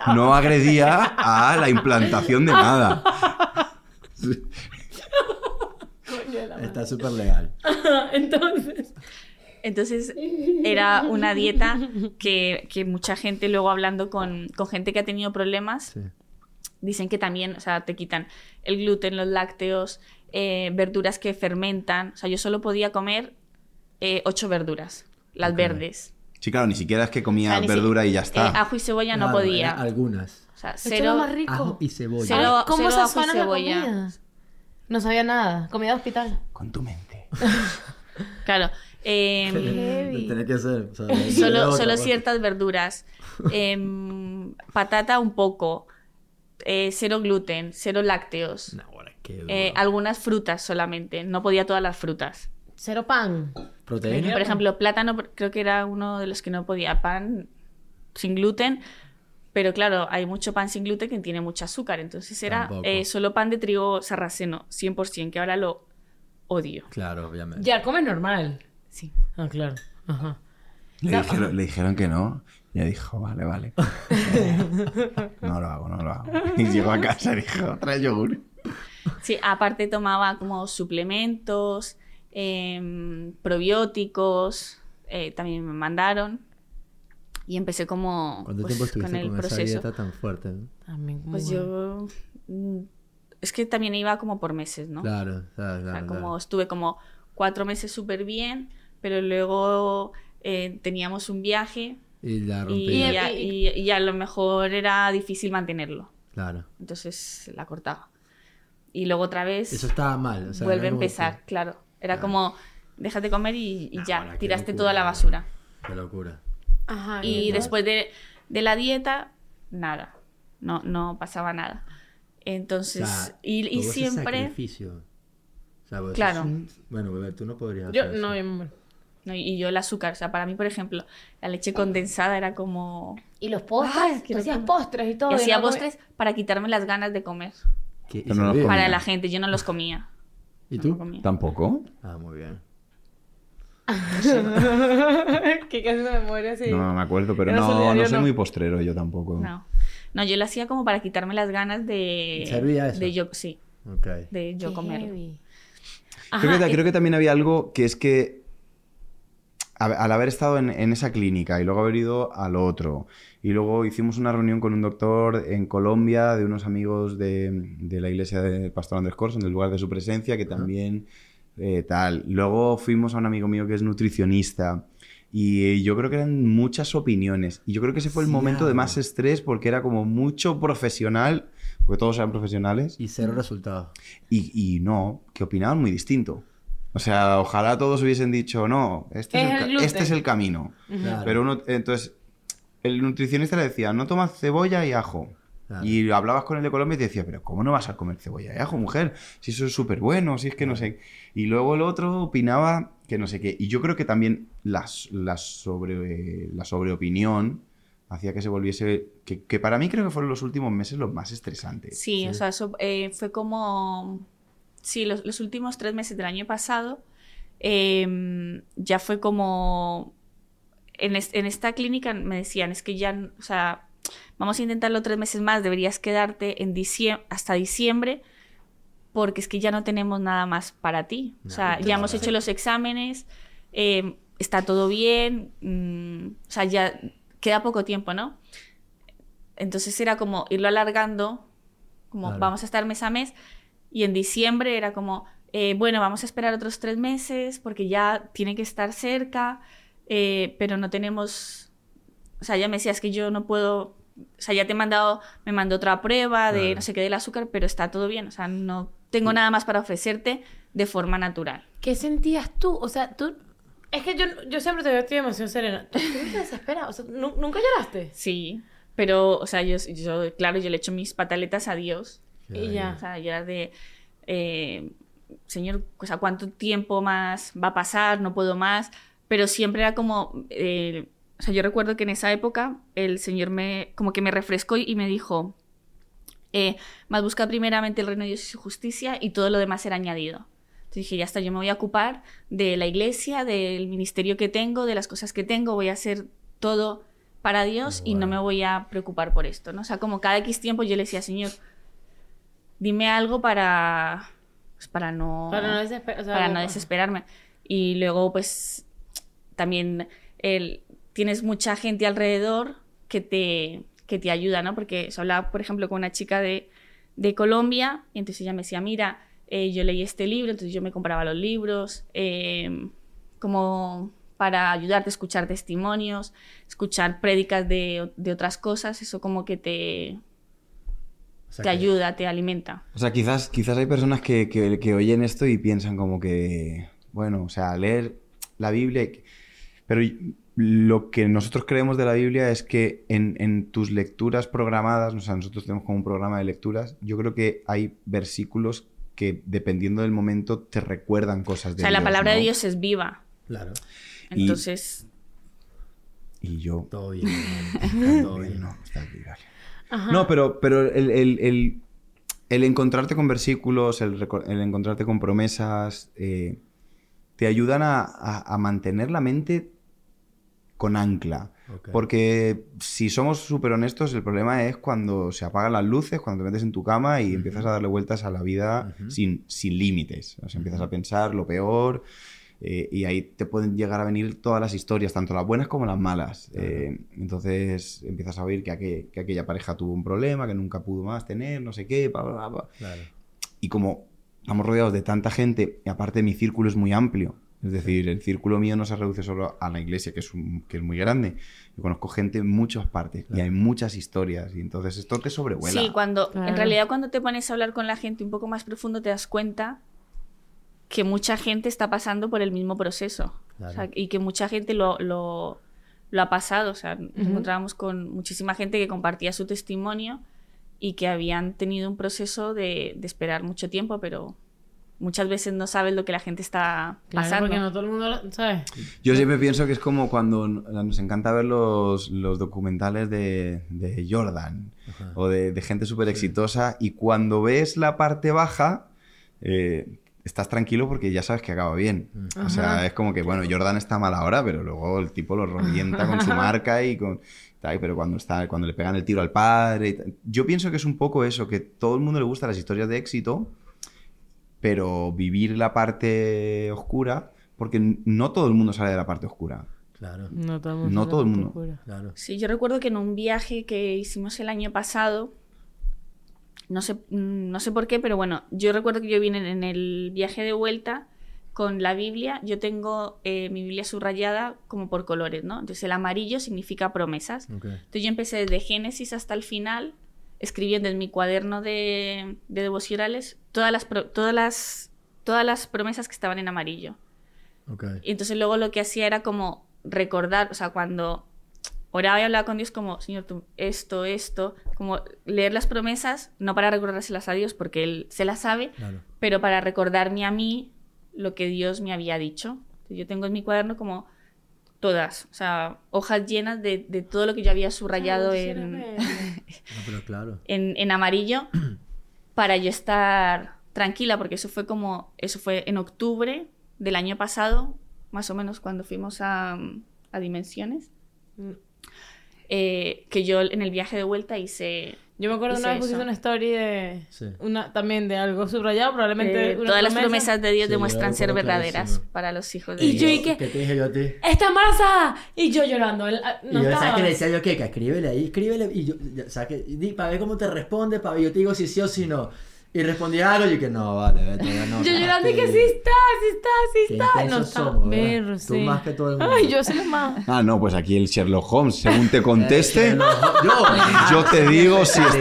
no agredía a la implantación de nada. Está súper legal. [LAUGHS] Entonces, Entonces era una dieta que, que mucha gente luego hablando con, con gente que ha tenido problemas, Sí. dicen que también, o sea, te quitan el gluten, los lácteos, eh, verduras que fermentan. O sea, yo solo podía comer eh, ocho verduras, las verdes. Sí, claro, ni siquiera es que O comía sea, ni si- verdura y ya eh, está. ajo y cebolla no Claro, podía. eran Algunas. O sea, esto es lo cero. más rico. Ajo y cebolla. Cero- ¿Cómo cero ajo y la cebolla. comida? No sabía nada. Comida de hospital. Con tu mente. [LAUGHS] Claro. Tiene que ser. o sea, [LAUGHS] solo otra, solo ciertas verduras. [LAUGHS] Em, patata un poco. eh, cero gluten, cero lácteos. No, ahora, qué duro. eh, algunas frutas solamente. No podía todas las frutas. Cero pan. Proteína. Por ejemplo, plátano creo que era uno de los que no podía. Pan sin gluten. Pero claro, hay mucho pan sin gluten que tiene mucho azúcar. Entonces era eh, solo pan de trigo sarraceno, 100%, que ahora lo odio. Claro, obviamente. Ya comes normal. Sí. Ah, claro. Ajá. Le, dijeron, le dijeron que no. Y ella dijo, vale, vale. [LAUGHS] No lo hago, no lo hago. [LAUGHS] Y llegó a casa y dijo, trae yogur. Sí, aparte tomaba como suplementos, em, probióticos, eh, también me mandaron. Y empecé como ¿Cuánto pues, tiempo estuviste con con, el esa proceso. dieta tan fuerte? no? También como- Pues yo... mm, Es que también iba como por meses, ¿no? Claro, claro, O sea, claro. como claro. estuve como cuatro meses súper bien, pero luego eh, teníamos un viaje Y la rompí. y, Y- ya- y- y a lo mejor era difícil mantenerlo. Claro. Entonces la cortaba. Y luego otra vez... Eso estaba mal. o sea, vuelve a empezar, que- claro. Era Claro. como, déjate comer y, y Ah, ya, tiraste locura, toda la basura. Qué locura. Ajá. Y después de, de la dieta, nada, no, no pasaba nada. Entonces, O sea, y, y siempre, sacrificio. O sea, vos Claro. un- Bueno, bebé, tú no podrías. Yo, hacer eso. no, mi amor. no, y yo el azúcar, o sea, para mí, por ejemplo, la leche condensada era como... Y los postres, quiero hacías postres y todo. Y hacía no postres para quitarme las ganas de comer. ¿Qué? Para la gente, yo no los comía. ¿Y no tú? comía. ¿Tampoco? Ah, muy bien. [LAUGHS] que casi no me muere así. No, me acuerdo, pero no, no soy no. muy postrero yo tampoco. No. No, yo lo hacía como para quitarme las ganas de... ¿Servía eso? De yo, sí, Ok. de yo Qué comer. heavy. Creo, que, creo también había algo que es que al haber estado en, en esa clínica y luego haber ido al otro, y luego hicimos una reunión con un doctor en Colombia de unos amigos de, de la iglesia del Pastor Andrés Corson, del lugar de su presencia, que también eh, tal. Luego fuimos a un amigo mío que es nutricionista. Y eh, yo creo que eran muchas opiniones. Y yo creo que ese fue el Sí, momento de más estrés porque era como mucho profesional, porque todos eran profesionales. Y cero resultados. Y, y no, que opinaban muy distinto. O sea, ojalá todos hubiesen dicho, no, este es, Es el, el este es el camino. Claro. Pero uno, entonces, el nutricionista le decía, no tomas cebolla y ajo. Claro. Y hablabas con el de Colombia y te decía, pero ¿cómo no vas a comer cebolla y ajo, mujer? Si eso es súper bueno, si es que no sé. Y luego el otro opinaba que no sé qué. Y yo creo que también las, las sobre, la sobreopinión hacía que se volviese... Que, que para mí creo que fueron los últimos meses los más estresantes. Sí, Sí. o sea, eso eh, fue como... Sí, los, los últimos tres meses del año pasado eh, ya fue como... En, es- en esta clínica me decían, es que ya, o sea, vamos a intentarlo tres meses más, deberías quedarte en diciembre, hasta diciembre, porque es que ya no tenemos nada más para ti. O sea, ya hemos hecho los exámenes, eh, está todo bien, mm, o sea, ya queda poco tiempo, ¿no? Entonces era como irlo alargando, como Claro. vamos a estar mes a mes, y en diciembre era como, eh, bueno, vamos a esperar otros tres meses porque ya tiene que estar cerca, eh, pero no tenemos, o sea, ya me decías que yo no puedo, o sea, ya te he mandado, me mandó otra prueba de Claro. no sé qué del azúcar, pero está todo bien, o sea, no tengo nada más para ofrecerte de forma natural. ¿Qué sentías tú? O sea, tú... Es que yo, yo siempre te veo ti demasiado serena. ¿Tú, te desesperas? O sea, ¿nu- ¿nunca lloraste? Sí, pero, o sea, yo, yo, claro, yo le echo mis pataletas a Dios. Y ya. O sea, ya era de, eh, Señor, o sea, ¿cuánto tiempo más va a pasar? No puedo más. Pero siempre era como, eh, o sea, yo recuerdo que en esa época el Señor me, como que me refrescó y me dijo, eh, más busca primeramente el reino de Dios y su justicia y todo lo demás será añadido. Entonces dije, ya está, yo me voy a ocupar de la iglesia, del ministerio que tengo, de las cosas que tengo, voy a hacer todo para Dios y no me voy a preocupar por esto, ¿no? O sea, como cada X tiempo yo le decía, Señor, dime algo para, pues, para no, Para no, desesper- o sea, para no como- desesperarme. Y luego, pues, también el, tienes mucha gente alrededor que te, que te ayuda, ¿no? Porque yo hablaba, por ejemplo, con una chica de, de Colombia, y entonces ella me decía, mira, eh, yo leí este libro, entonces yo me compraba los libros, eh, como para ayudarte a escuchar testimonios, escuchar prédicas de, de otras cosas, eso como que te, O sea te que- ayuda, te alimenta. O sea, quizás, quizás hay personas que, que- que oyen esto y piensan como que, bueno, o sea, leer, la Biblia. y Pero lo que nosotros creemos de la Biblia es que en, en tus lecturas programadas, o sea, nosotros tenemos como un programa de lecturas, yo creo que hay versículos que dependiendo del momento te recuerdan cosas O de sea, la Dios, palabra de ¿no? Dios es viva. Claro. Y- Entonces, Y yo... Todo bien. Todo [LAUGHS] bien. No, está aquí, vale. Ajá. No, pero, pero el, el- el- el encontrarte con versículos, el, encontrarte con promesas, eh, te ayudan a, a- a mantener la mente con ancla. Porque si somos súper honestos, el problema es cuando se apagan las luces, cuando te metes en tu cama y empiezas a darle vueltas a la vida sin, sin límites. O sea, empiezas a pensar lo peor eh, y ahí te pueden llegar a venir todas las historias, tanto las buenas como las malas. Eh, entonces empiezas a oír que, aqu- que aquella pareja tuvo un problema, que nunca pudo más tener, no sé qué, bla, bla, bla. Claro. Y como estamos rodeados de tanta gente, y aparte mi círculo es muy amplio, es decir, el círculo mío no se reduce solo a la iglesia, que es, un- que es muy grande. Yo conozco gente en muchas partes y hay muchas historias, y entonces esto te sobrevuela. sí, cuando Claro. en realidad cuando te pones a hablar con la gente un poco más profundo te das cuenta que mucha gente está pasando por el mismo proceso. Claro. O sea, y que mucha gente lo, lo, lo ha pasado. O sea, nos Ujú. encontrábamos con muchísima gente que compartía su testimonio y que habían tenido un proceso de, de esperar mucho tiempo, pero muchas veces no sabes lo que la gente está Claro, pasando. porque no todo el mundo lo ¿sabes? Yo siempre pienso que es como cuando nos encanta ver los, los documentales de, de Jordan Ajá. o de, de gente súper exitosa y cuando ves la parte baja, eh, estás tranquilo porque ya sabes que acaba bien. O sea, es como que, bueno, Jordan está mal ahora, pero luego el tipo lo revienta con su [LAUGHS] marca y con... tal, Pero cuando, está, cuando le pegan el tiro al padre... y tal. Yo pienso que es un poco eso, que todo el mundo le gusta las historias de éxito, pero vivir la parte oscura, porque no todo el mundo sale de la parte oscura. Claro. No todo el No todo el mundo. Claro. Sí, yo recuerdo que en un viaje que hicimos el año pasado, no sé, no sé por qué, pero bueno, yo recuerdo que yo vine en el viaje de vuelta con la Biblia. Yo tengo eh, mi Biblia subrayada como por colores, ¿no? Entonces el amarillo significa promesas. Entonces yo empecé desde Génesis hasta el final, escribiendo en mi cuaderno de, de devocionales todas las, pro- todas, las, todas las promesas que estaban en amarillo. Y entonces luego lo que hacía era como recordar, o sea, cuando oraba y hablaba con Dios como, Señor, tú, esto, esto, como leer las promesas, no para recordárselas a Dios porque Él se las sabe, Claro. pero para recordarme a mí lo que Dios me había dicho. Yo tengo en mi cuaderno como todas, o sea, hojas llenas de, de todo lo que yo había subrayado Ay, en. [LAUGHS] No, pero claro. en, en amarillo [CLEARS THROAT] para yo estar tranquila, porque eso fue como, eso fue en octubre del año pasado, más o menos cuando fuimos a, a Dimensiones, Mm. Eh, que yo en el viaje de vuelta hice Yo me acuerdo Hice una vez pusiste eso. una story de Sí. una también de algo subrayado, probablemente eh, una todas las promesa. promesas de Dios Sí, yo demuestran ser verdaderas clarísimo. para los hijos de Y Dios. yo, ¿y qué? ¿Qué te dije yo a ti? ¡Está embarazada! Y yo llorando. él, ah, Y no yo, estaba. ¿sabes qué le decía yo? ¿Qué? Que escríbele ahí, escríbele. Y yo, ¿sabes qué? Di, para ver cómo te responde, para ver, yo te digo si sí o si no. Y respondía algo y yo que no, vale, vete, no. [LAUGHS] Yo llorando y que sí está, sí está, sí está. No está. somos. Berro, Tú sí. más que todo el mundo. Ay, yo soy más. Ah, no, pues aquí el Sherlock Holmes, según te [LAUGHS] conteste, Eh, no, yo, [LAUGHS] yo te digo si es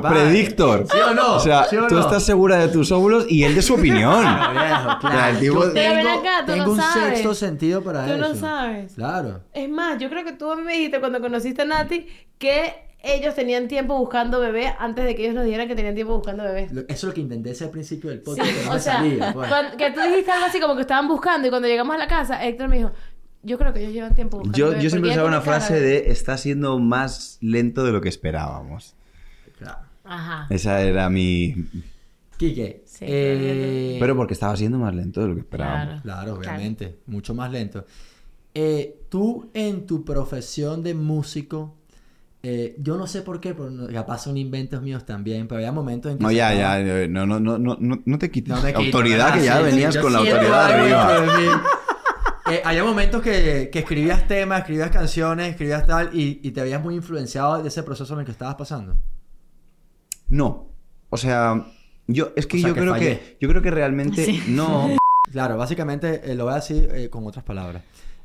predictor. ¿Sí o no? O sea, ¿Sí o tú no? estás segura de tus óvulos y él de su opinión. No, viejo, claro. tipo- Yo Pero ven tengo, acá, tú tengo no un sabes. sexto sentido para Tú eso. no sabes. Claro. Es más, yo creo que tú a mí me dijiste cuando conociste a Nati que ellos tenían tiempo buscando bebé antes de que ellos nos dijeran que tenían tiempo buscando bebé. Eso es lo que intenté hacer al principio del Sí, podcast. que no o sea, salía, pues. que tú dijiste algo así como que estaban buscando y cuando llegamos a la casa, Héctor me dijo, yo creo que ellos llevan tiempo buscando Yo, bebé", yo siempre usaba una frase de está siendo más lento de lo que esperábamos. Claro. Ajá. Esa era mi... Quique. Sí, eh, Pero porque estaba siendo más lento de lo que esperábamos. Claro, obviamente. Mucho más lento. Eh, tú en tu profesión de músico, eh, yo no sé por qué, pero no- capaz son inventos míos también, pero había momentos en que... No, ya, estaba- ya, eh, no, no, no, no, no no te quites No me quito, autoridad, que ya Sí, venías con la autoridad arriba. Eh, había momentos que, que escribías temas, escribías canciones, escribías tal, y, y te veías muy influenciado de ese proceso en el que estabas pasando. No, o sea, yo es que O sea, yo que creo fallé. que yo creo que realmente Sí. no. Claro, básicamente eh, lo voy a decir eh, con otras palabras.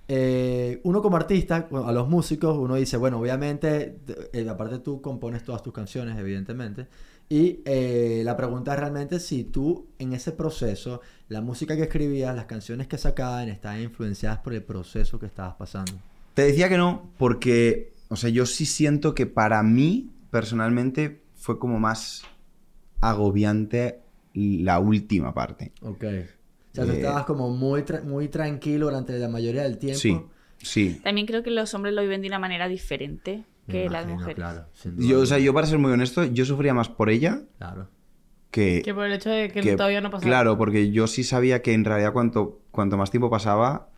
Eh, uno como artista, a los músicos, uno dice, bueno, obviamente, eh, aparte tú compones todas tus canciones, evidentemente, y eh, la pregunta es realmente si tú en ese proceso, la música que escribías, las canciones que sacaban, estaban influenciadas por el proceso que estabas pasando. Te decía que no, porque, o sea, yo sí siento que para mí, personalmente, fue como más agobiante la última parte. Ok. O sea, tú Eh, estabas como muy, tra- muy tranquilo durante la mayoría del tiempo. Sí, sí. También creo que los hombres lo viven de una manera diferente que las mujeres. Claro. Yo, o sea, yo para ser muy honesto, yo sufría más por ella Claro. que... Que por el hecho de que, que- todavía no pasaba. Claro, porque yo sí sabía que en realidad cuanto, cuanto más tiempo pasaba,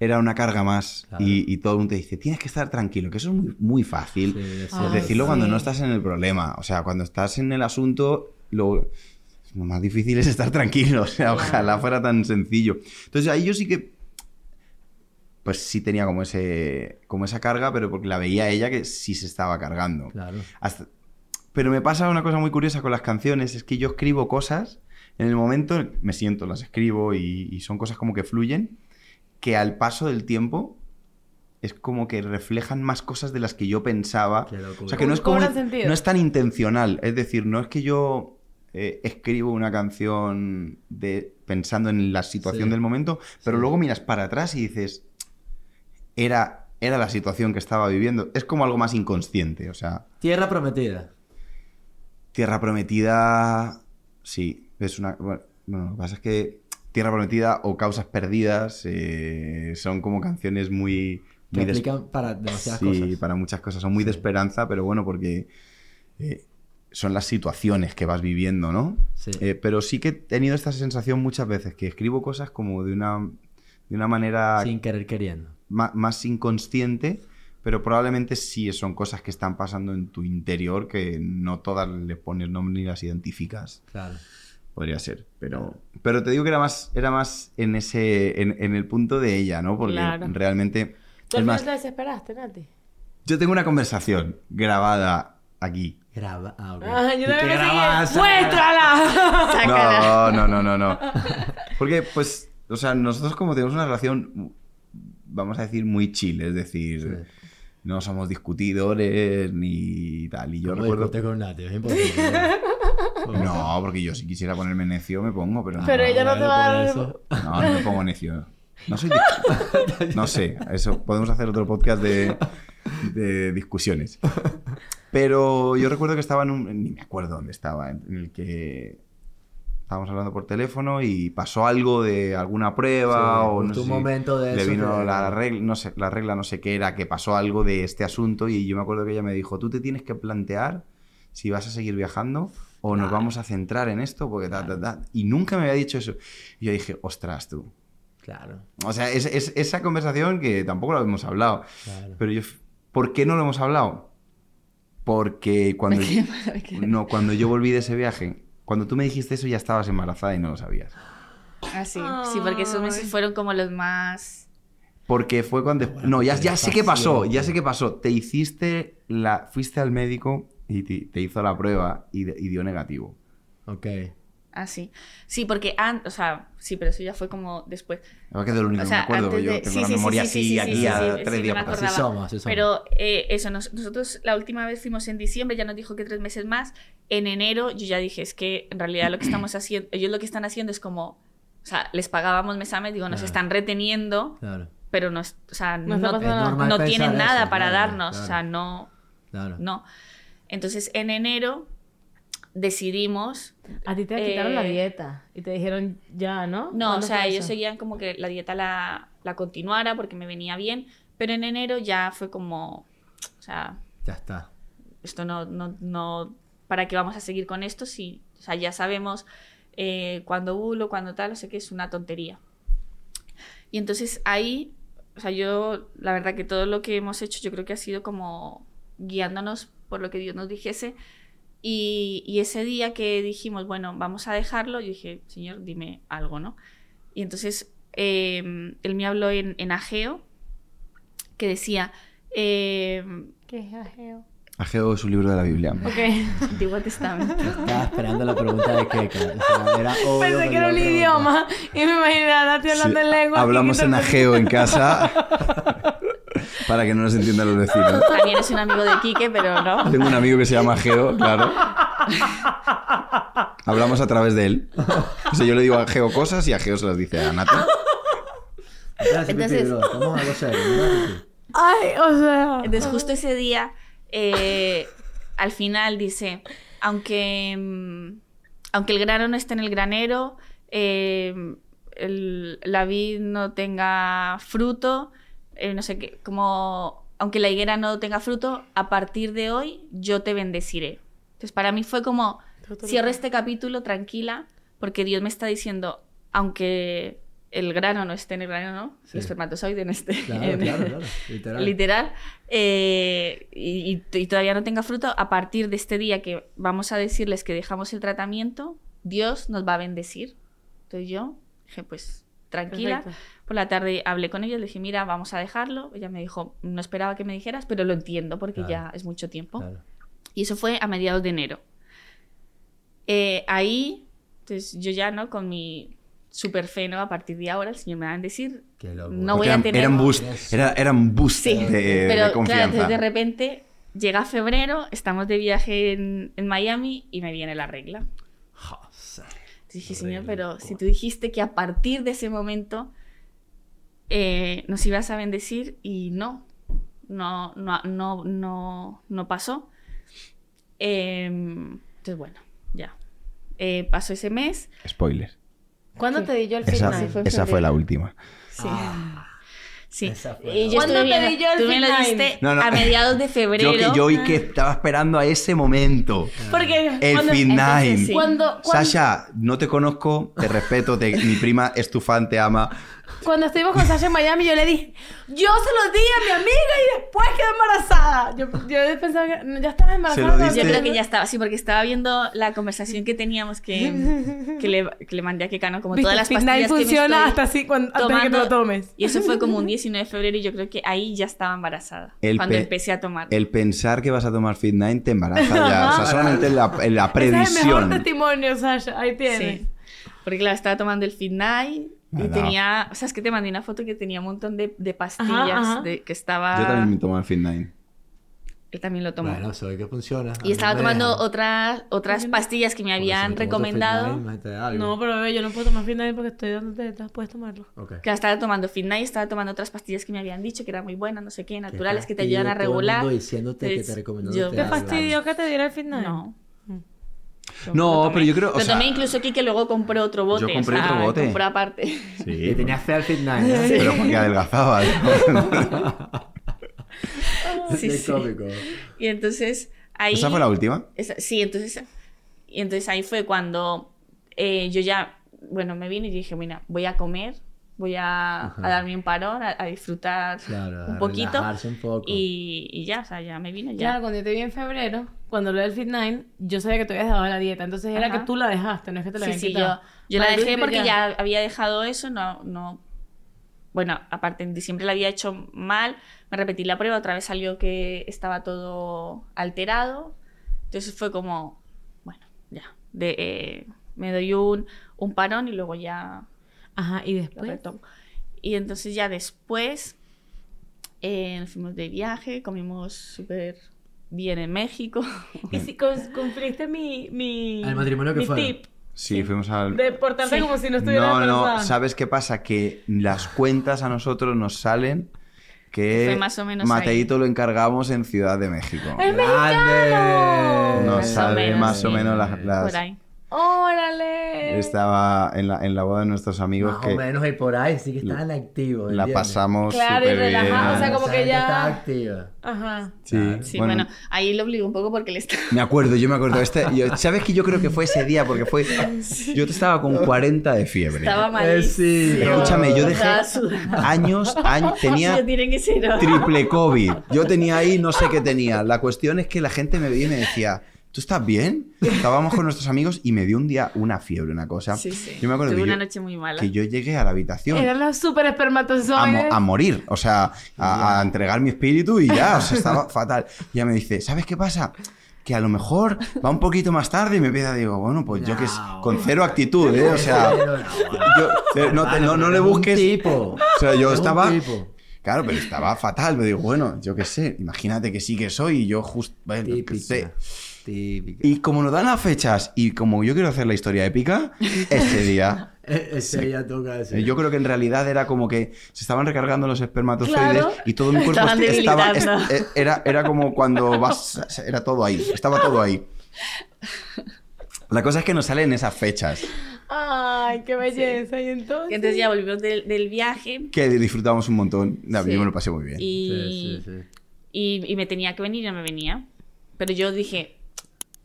era una carga más. Claro. Y, y todo el mundo te dice, tienes que estar tranquilo, que eso es muy, muy fácil. Sí, es Ay, Decirlo sí. cuando no estás en el problema. O sea, cuando estás en el asunto, lo, lo más difícil es estar tranquilo. [LAUGHS] O sea, ojalá fuera tan sencillo. Entonces ahí yo sí que. Pues sí tenía como ese. como esa carga, pero porque la veía ella que sí se estaba cargando. Claro. Hasta- Pero me pasa una cosa muy curiosa con las canciones, es que yo escribo cosas, en el momento me siento, las escribo y, y son cosas como que fluyen, que al paso del tiempo es como que reflejan más cosas de las que yo pensaba. O sea, que no es como... No es tan intencional, es decir, no es que yo eh, escribo una canción de, pensando en la situación Sí. del momento, pero Sí. luego miras para atrás y dices, era, era la situación que estaba viviendo. Es como algo más inconsciente, o sea... Tierra prometida. Tierra Prometida, sí, es una... Bueno, no, lo que pasa es que Tierra Prometida o Causas Perdidas eh, son como canciones muy... Que muy de- aplican para demasiadas sí, cosas. para muchas cosas. Son muy de esperanza, pero bueno, porque eh, son las situaciones que vas viviendo, ¿no? Sí. Eh, pero sí que he tenido esta sensación muchas veces, que escribo cosas como de una, de una manera Sin querer queriendo. más inconsciente, pero probablemente sí son cosas que están pasando en tu interior que no todas le pones nombre ni las identificas. Claro. Podría ser, pero, pero te digo que era más, era más en ese, en, en el punto de ella, ¿no? Porque Claro. realmente, ¿Tú al más, final te desesperaste, Nati? yo tengo una conversación grabada aquí. Graba. Ah, ok. Ah, yo. ¡Muéstrala! [LAUGHS] Sácala. No, no, no, no, no. Porque, pues, o sea, nosotros como tenemos una relación, vamos a decir, muy chill, es decir, Sí. no somos discutidores ni tal. Y yo ¿Cómo recuerdo... con Nati? Es imposible. [LAUGHS] No, porque yo si quisiera ponerme necio me pongo, pero no. Pero ella no te bueno, va a dar-. No, no me pongo necio. No soy [LAUGHS] No sé, eso podemos hacer otro podcast de, de discusiones. Pero yo recuerdo que estaba en un. Ni me acuerdo dónde estaba, en el que estábamos hablando por teléfono y pasó algo de alguna prueba Sí, o no sé momento de le eso vino que- la regla, no sé, la regla no sé qué era, que pasó algo de este asunto y yo me acuerdo que ella me dijo, tú te tienes que plantear si vas a seguir viajando o nos vamos a centrar en esto porque ta, ta, ta. Y nunca me había dicho eso. Y yo dije, ostras tú. Claro. O sea, es, es- esa conversación que tampoco lo hemos hablado. Claro. Pero yo, ¿por qué no lo hemos hablado? Porque cuando, no, cuando yo volví de ese viaje, cuando tú me dijiste eso ya estabas embarazada y no lo sabías. Ah, sí. Sí, porque esos meses fueron como los más... Porque fue cuando... Bueno, no, ya, ya sé qué pasó, ya sé qué pasó. Te hiciste la... Fuiste al médico y te, te hizo la prueba y, de- y dio negativo. Ok. Ah, sí. Sí, porque antes... O sea, sí, pero eso ya fue como después. Es que es de lo único O sea, que me acuerdo. antes Yo de- tengo sí, la sí, sí, memoria sí, sí, así sí, aquí sí, a sí, sí, tres sí, días Así somos, así somos. Pero eh, eso, nos- nosotros la última vez fuimos en diciembre, ya nos dijo que tres meses más. En enero yo ya dije, es que en realidad lo que estamos [CLEARS THROAT] haciendo, ellos lo que están haciendo es como, o sea, les pagábamos mes a mes, digo, nos Claro. están reteniendo, Claro. pero no, es- o sea, No no, no tienen nada eso, para claro, darnos, o sea, no, Claro. no. Entonces en enero decidimos, A ti te quitaron la Eh, dieta y te dijeron ya, ¿no? no, o ¿Cuándo sea, ellos seguían como que la dieta la, la continuara porque me venía bien, pero en enero ya fue como, o sea, Ya está. esto no, no, no, ¿para qué vamos a seguir con esto? Si, o sea, ya sabemos eh, cuándo bulo, cuándo tal, o sea que es una tontería. Y entonces ahí, o sea, yo, la verdad que todo lo que hemos hecho, yo creo que ha sido como guiándonos por lo que Dios nos dijese. Y, y ese día que dijimos, bueno, vamos a dejarlo, yo dije, Señor, dime algo, ¿no? Y entonces eh, él me habló en, en Ageo, que decía, eh, ¿Qué es ajeo? Ageo es un libro de la Biblia. Ok. [LAUGHS] Antiguo Testamento. Estaba esperando la pregunta de sea, era Pensé que era un idioma y me imaginé a Nati hablando Sí, en lengua. Hablamos en ageo en casa [LAUGHS] para que no nos entiendan los vecinos. También es un amigo de Quique, pero no. Tengo un amigo que se llama Geo, claro. Hablamos a través de él. O sea, yo le digo a Geo cosas y a Geo se las dice a Pipi, Entonces-. Ay, o sea. Entonces, justo ese día, eh, al final dice, aunque, mm, aunque el grano no esté en el granero, eh, el- la vid no tenga fruto, eh, no sé qué, como, aunque la higuera no tenga fruto, a partir de hoy yo te bendeciré. Entonces, para mí fue como, cierro este capítulo tranquila, porque Dios me está diciendo, aunque el grano no esté en el grano, ¿no? Sí. El espermatozoide no esté Claro, en- claro, claro. Literal. literal, eh, y, y- y todavía no tenga fruto, a partir de este día que vamos a decirles que dejamos el tratamiento, Dios nos va a bendecir. Entonces yo dije, pues tranquila. Perfecto. Por la tarde hablé con ella, le dije, mira, vamos a dejarlo. Ella me dijo, no esperaba que me dijeras, pero lo entiendo porque Claro. ya es mucho tiempo. Claro. Y eso fue a mediados de enero. Eh, ahí, entonces yo ya, ¿no? Con mi super fe, ¿no? A partir de ahora el Señor me va a loco. No Porque voy a eran, tener... eran boost, era, eran boost Sí, de, de pero claro, confianza. entonces de repente llega febrero, estamos de viaje en, en Miami y me viene la regla. Joder. Dije, Señor, pero si tú dijiste que a partir de ese momento eh, nos ibas a bendecir y no, no, no, no, no, no pasó. Em, entonces, bueno, ya. Eh, pasó ese mes. Spoiler. ¿Cuándo Sí. te di yo el Esa, final? Sí, fue esa fue la última. Sí. Ah, sí. esa fue Y la- yo ¿Cuándo te di yo el tú me lo diste No, no. a mediados de [LAUGHS] Yo febrero. que yo y que estaba esperando a ese momento. Porque El cuando, final. entonces sí. Sasha, no te conozco, te respeto, te- mi prima es tu fan, te ama. Cuando estuvimos con Sasha en Miami, yo le dije, yo se lo di a mi amiga y después quedé embarazada. Yo, yo pensaba que ya estaba embarazada. Yo creo que ya estaba, sí, porque estaba viendo la conversación que teníamos que, que, le, que le mandé a Kekano, como todas las pastillas que me funciona estoy hasta así cuando, antes de que te tomando. lo tomes. Y eso fue como un 19 de febrero y yo creo que ahí ya estaba embarazada. El cuando pe- empecé a tomar. El pensar que vas a tomar Fit 9 te embaraza ya. O sea, [LAUGHS] solamente en la, en la Ese es el mejor previsión. testimonio, Sasha. Ahí tienes. Sí. Porque claro, estaba tomando el Fit Night y tenía... O sea, es que te mandé una foto que tenía un montón de, de pastillas Ajá, ajá. de- que estaba... Yo también me tomo el Fit 9. Él también lo tomó. Bueno, se ve que funciona. y estaba tomando dejan. otras, otras pastillas que me habían recomendado. No, pero bebé, yo no puedo tomar fin de porque estoy dando tetas. Puedes tomarlo. Ok. Que estaba tomando Fit Night, estaba tomando otras pastillas que me habían dicho que eran muy buenas, no sé qué, naturales, que te ayudan a todo el regular. mundo diciéndote que te recomendó yo- ¿Te fastidió que te diera el fin de No. No, pero yo creo, o Lo sea- tomé incluso aquí que luego compré otro bote. Yo compré o sea, otro bote. Compré aparte. Y Sí. tenías fe al Fit Nine, ¿eh? Pero porque adelgazaba. Sí, Qué sí. cómico. Y entonces ahí... ¿Esa fue la última? Esa- sí, entonces... Y entonces ahí fue cuando eh, yo ya, bueno, me vine y dije, mira, voy a comer, voy a, a darme un parón, a, a disfrutar Claro, un a poquito. un poco. Y, y ya, o sea, ya me vine, ya. Claro, cuando yo te vi en febrero, cuando lo del Fit Nine, yo sabía que tú habías dejado la dieta. Entonces era Ajá. que tú la dejaste, no es que te la Sí, habían sí, yo, quitado. yo la Vale, tú dejé porque ya. había dejado eso, no, no... Bueno, aparte en diciembre la había hecho mal, me repetí la prueba, otra vez salió que estaba todo alterado, entonces fue como, bueno, ya, de, eh, me doy un, un parón y luego ya Ajá, y después. Y entonces ya después eh, nos fuimos de viaje, comimos súper bien en México. [LAUGHS] Y si cons- cumpliste mi, mi, ¿Al matrimonio que mi fue? tip Sí, fuimos al... de portarte Sí. como si no estuviera No, embarazada. no, ¿sabes qué pasa? Que las cuentas a nosotros nos salen que Fue más o menos Mateito lo encargamos en Ciudad de México. ¡Es ¡Grande! Nos Más o sale menos, más o menos las... las- Por ahí. ¡Órale! Estaba en la, en la boda de nuestros amigos Más que o menos y por ahí sí que estaban activos. la pasamos Claro, y súper bien. relajado, o sea, como que ya- estaba activa. Ajá. Sí, Claro. Sí, bueno, ahí lo obligo un poco porque le estaba... Me acuerdo, yo me acuerdo. Este, yo- ¿Sabes que yo creo que fue ese día? Porque fue. Yo estaba con 40 de fiebre. Estaba Eh, malísimo. sí. Escúchame, yo dejé años, años. Tenía triple COVID. Yo tenía ahí, no sé qué tenía. La cuestión es que la gente me veía y me decía. ¿Tú estás bien? Estábamos con nuestros amigos y me dio un día una fiebre, una cosa. Sí, sí. Yo me acuerdo Tuve que una yo, noche muy mala. que yo llegué a la habitación Eran los super a, espermatozoides. mo- a morir, o sea, a, a entregar mi espíritu y ya, o sea, estaba fatal. Y ella me dice, ¿sabes qué pasa? Que a lo mejor va un poquito más tarde y me empieza, digo, bueno, pues yo que sé, No, con cero actitud, ¿eh? O sea, yo- no, te- no, no le Es un busques... tipo. O sea, yo Es un estaba... tipo. Claro, pero estaba fatal. Me digo, bueno, yo qué sé, imagínate que sí que soy y yo justo... Bueno, qué Típica. sé. Típica. Y como nos dan las fechas y como yo quiero hacer la historia épica, [LAUGHS] este día... E- Ese día toca ese. Yo creo que en realidad era como que se estaban recargando los espermatozoides Claro. y todo mi cuerpo estaba... eh, era, era como cuando [LAUGHS] vas... Era todo ahí. Estaba todo ahí. La cosa es que nos salen esas fechas Ay, qué belleza. Y entonces. Entonces ya volvimos del, del viaje que disfrutamos un montón. Nah, Sí. Yo me lo pasé muy bien. y, Sí, sí, sí. y, y me tenía que venir y no me venía. Pero yo dije,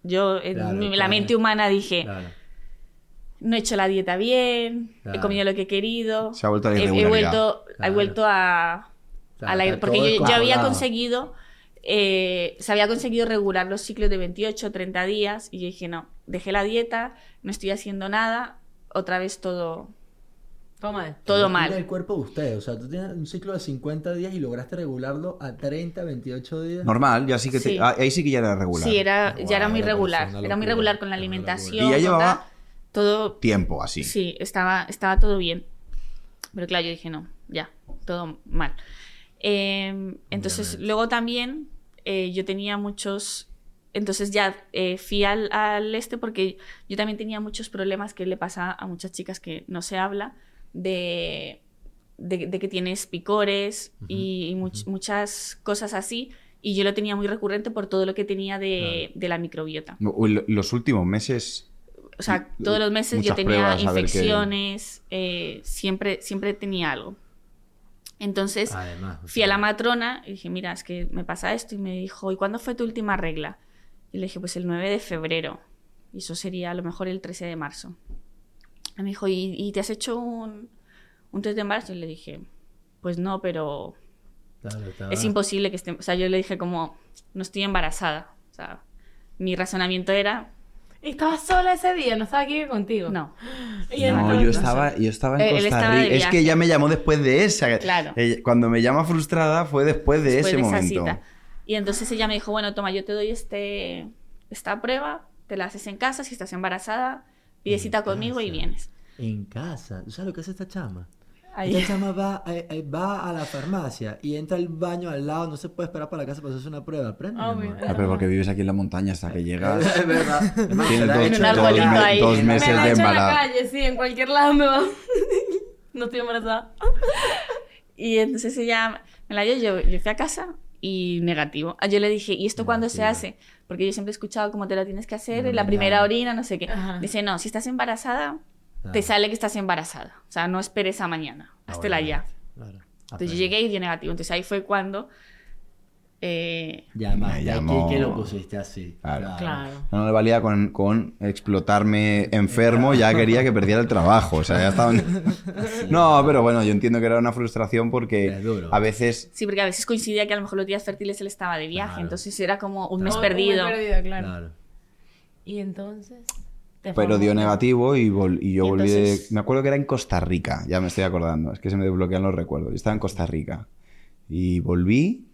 yo en Claro, mi- la claro. mente humana dije, Claro. no he hecho la dieta bien, Claro. he comido lo que he querido. Se ha vuelto a la he, he vuelto, he vuelto a, Claro, a la- porque yo, yo había conseguido, eh, se había conseguido regular los ciclos de 28, 30 días y yo dije, no, dejé la dieta, no estoy haciendo nada, otra vez todo, Todo Mira mal. el cuerpo de usted. O sea, tú tienes un ciclo de 50 días y lograste regularlo a 30, 28 días. Normal, ya sí que te- Sí. ah, ahí sí que ya era regular. Sí, era, Guau, ya era muy me regular, una era muy locura, regular con la una alimentación. Y ya con llevaba- tal, todo, Tiempo así. Sí, estaba, estaba todo bien. Pero claro, yo dije, no, ya, todo mal. Eh, entonces, Obviamente. luego también eh, yo tenía muchos... Entonces ya eh, fui al, al este porque yo también tenía muchos problemas que le pasa a muchas chicas que no se habla de, de, de que tienes picores y, y much- muchas cosas así. Y yo lo tenía muy recurrente por todo lo que tenía de, de la microbiota. Los últimos meses. O sea, todos los meses yo tenía infecciones, eh, siempre, siempre tenía algo. Entonces, Además. fui a la matrona y dije, mira, es que me pasa esto. Y me dijo, ¿y cuándo fue tu última regla? Y le dije, pues el 9 de febrero. Y eso sería a lo mejor el 13 de marzo. Y me dijo, ¿y, y te has hecho un, un test de embarazo? Y le dije, pues no, pero claro, estaba- es imposible que esté... O sea, yo le dije como, no estoy embarazada. O sea, mi razonamiento era, ¿Y estabas sola ese día? ¿No estaba aquí contigo? no. [GASPS] Y No, yo estaba, yo estaba en Eh, él Costa estaba de Rica. Es viaje. que ella me llamó después de esa. Claro. Ella- cuando me llama frustrada fue después de después ese de esa momento. cita. Y entonces ella me dijo, bueno, toma, yo te doy este, esta prueba, te la haces en casa, si estás embarazada, pide En cita conmigo y casa. vienes. En casa. ¿Tú sabes lo que hace esta chama? Ahí. Esta chama va, eh, eh, va a la farmacia y entra al baño al lado, no se puede esperar para la casa para hacerse una prueba. Aprende. mi Ah. Ah, pero porque vives aquí en la montaña hasta que llegas. [LAUGHS] Es verdad. Tienes dos, en un arbolito me- ahí. dos Me meses Me la de hecho en la embarazo. calle, sí, en cualquier lado me va. [LAUGHS] No estoy embarazada. [LAUGHS] Y entonces ella me la dio, yo, yo fui a casa y negativo. Ah, Yo le dije, ¿y esto cuándo se hace? Porque yo siempre he escuchado cómo te lo tienes que hacer, No, la primera orina, no sé qué. Ajá. Dice, no, si estás embarazada, Ah, te sale que estás embarazada. O sea, no esperes a mañana, háztela ya. obviamente, claro. Entonces yo llegué y dio negativo. Entonces ahí fue cuando... eh, Me ¿qué- llamó- ¿qué, lo pusiste así? Claro. Claro. No le valía con, con explotarme enfermo, ya quería que perdiera el trabajo. O sea, ya estaban. [LAUGHS] No, pero bueno, yo entiendo que era una frustración porque a veces. Sí, porque a veces coincidía que a lo mejor los días fértiles él estaba de viaje, Claro. entonces era como un mes perdido. muy perdido, claro. Claro. Y entonces. Pero dio negativo y, vol- y yo Y volví de... Me acuerdo que era en Costa Rica, ya me estoy acordando, es que se me desbloquean los recuerdos. Yo estaba en Costa Rica y volví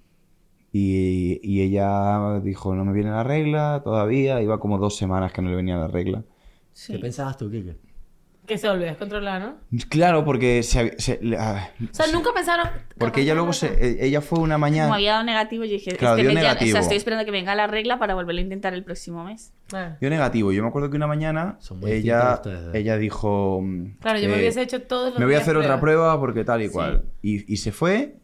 y, y ella dijo, no me viene la regla todavía, iba como dos semanas que no le venía la regla. Sí. ¿Qué pensabas tú, Kike? Que se volvió a descontrolar, ¿no? Claro, porque se, se- ah, O sea, nunca pensaron. porque ella luego se, eh, ella fue una Como mañana... había dado negativo, yo dije, Claro, este dio mes ya- o negativo. sea, estoy esperando que venga la regla para volverlo a intentar el próximo mes. Claro. Yo negativo. Yo me acuerdo que una mañana Son muy ella, ustedes, ¿eh? ella dijo... Claro, yo me eh, hubiese hecho todos los me voy a hacer otra pruebas. prueba porque tal y cual. Y, y se fue,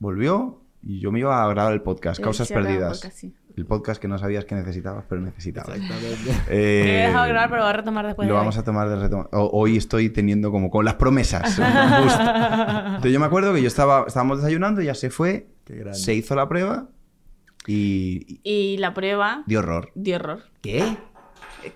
volvió y yo me iba a grabar el podcast, Yo Causas Perdidas. podcast, sí. El podcast que no sabías que necesitabas, pero necesitabas. Exactamente. [LAUGHS] Eh, Me he dejado grabar, pero voy a retomar después. lo de vamos hoy. a tomar de retoma- o- Hoy estoy teniendo como con las promesas. [LAUGHS] Entonces yo me acuerdo que yo estaba, estábamos desayunando, ya se fue, se hizo la prueba y, y la prueba dio horror. dio error. ¿Qué?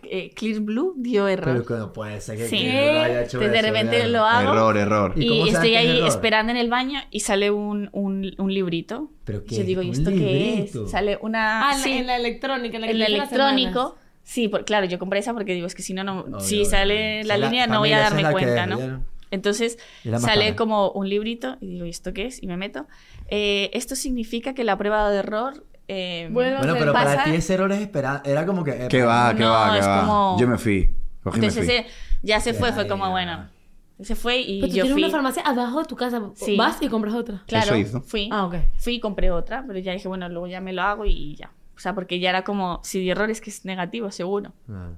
Eh, Clear Blue dio error. Pero que no puede ser que Sí. que no haya hecho Entonces, de eso, repente ya. lo hago. Error, error. ¿Y Y, estoy ahí error? esperando en el baño y sale un, un, un librito. ¿Pero Y qué? yo digo, ¿y ¿Un esto qué librito? es? Sale una... Ah, en la- sí, en la electrónica, en la que el electrónico. Sí, por- claro, yo compré esa porque digo, es que si no, no Obvio, si obvio. sale la es la- línea no voy a darme la cuenta, ¿no? ¿vieron? Entonces la sale cara. como un librito y digo, ¿y esto qué es? Y me meto. Eh, esto significa que la prueba de error... eh, a Bueno, pero pasa- para ti ese error es esperar. Era como que. eh, ¿Qué va, qué No, va, qué es va? como- Yo me fui. Cogí me Entonces fui. ese ya se fue, fue como, bueno, se fue y Pero tú yo tienes fui. una farmacia abajo de tu casa. Sí. Vas y compras otra. Claro, Eso hizo. fui. Ah, ok. Fui y compré otra, pero ya dije, bueno, luego ya me lo hago y ya. O sea, porque ya era como, si di error es que es negativo, seguro. Ah.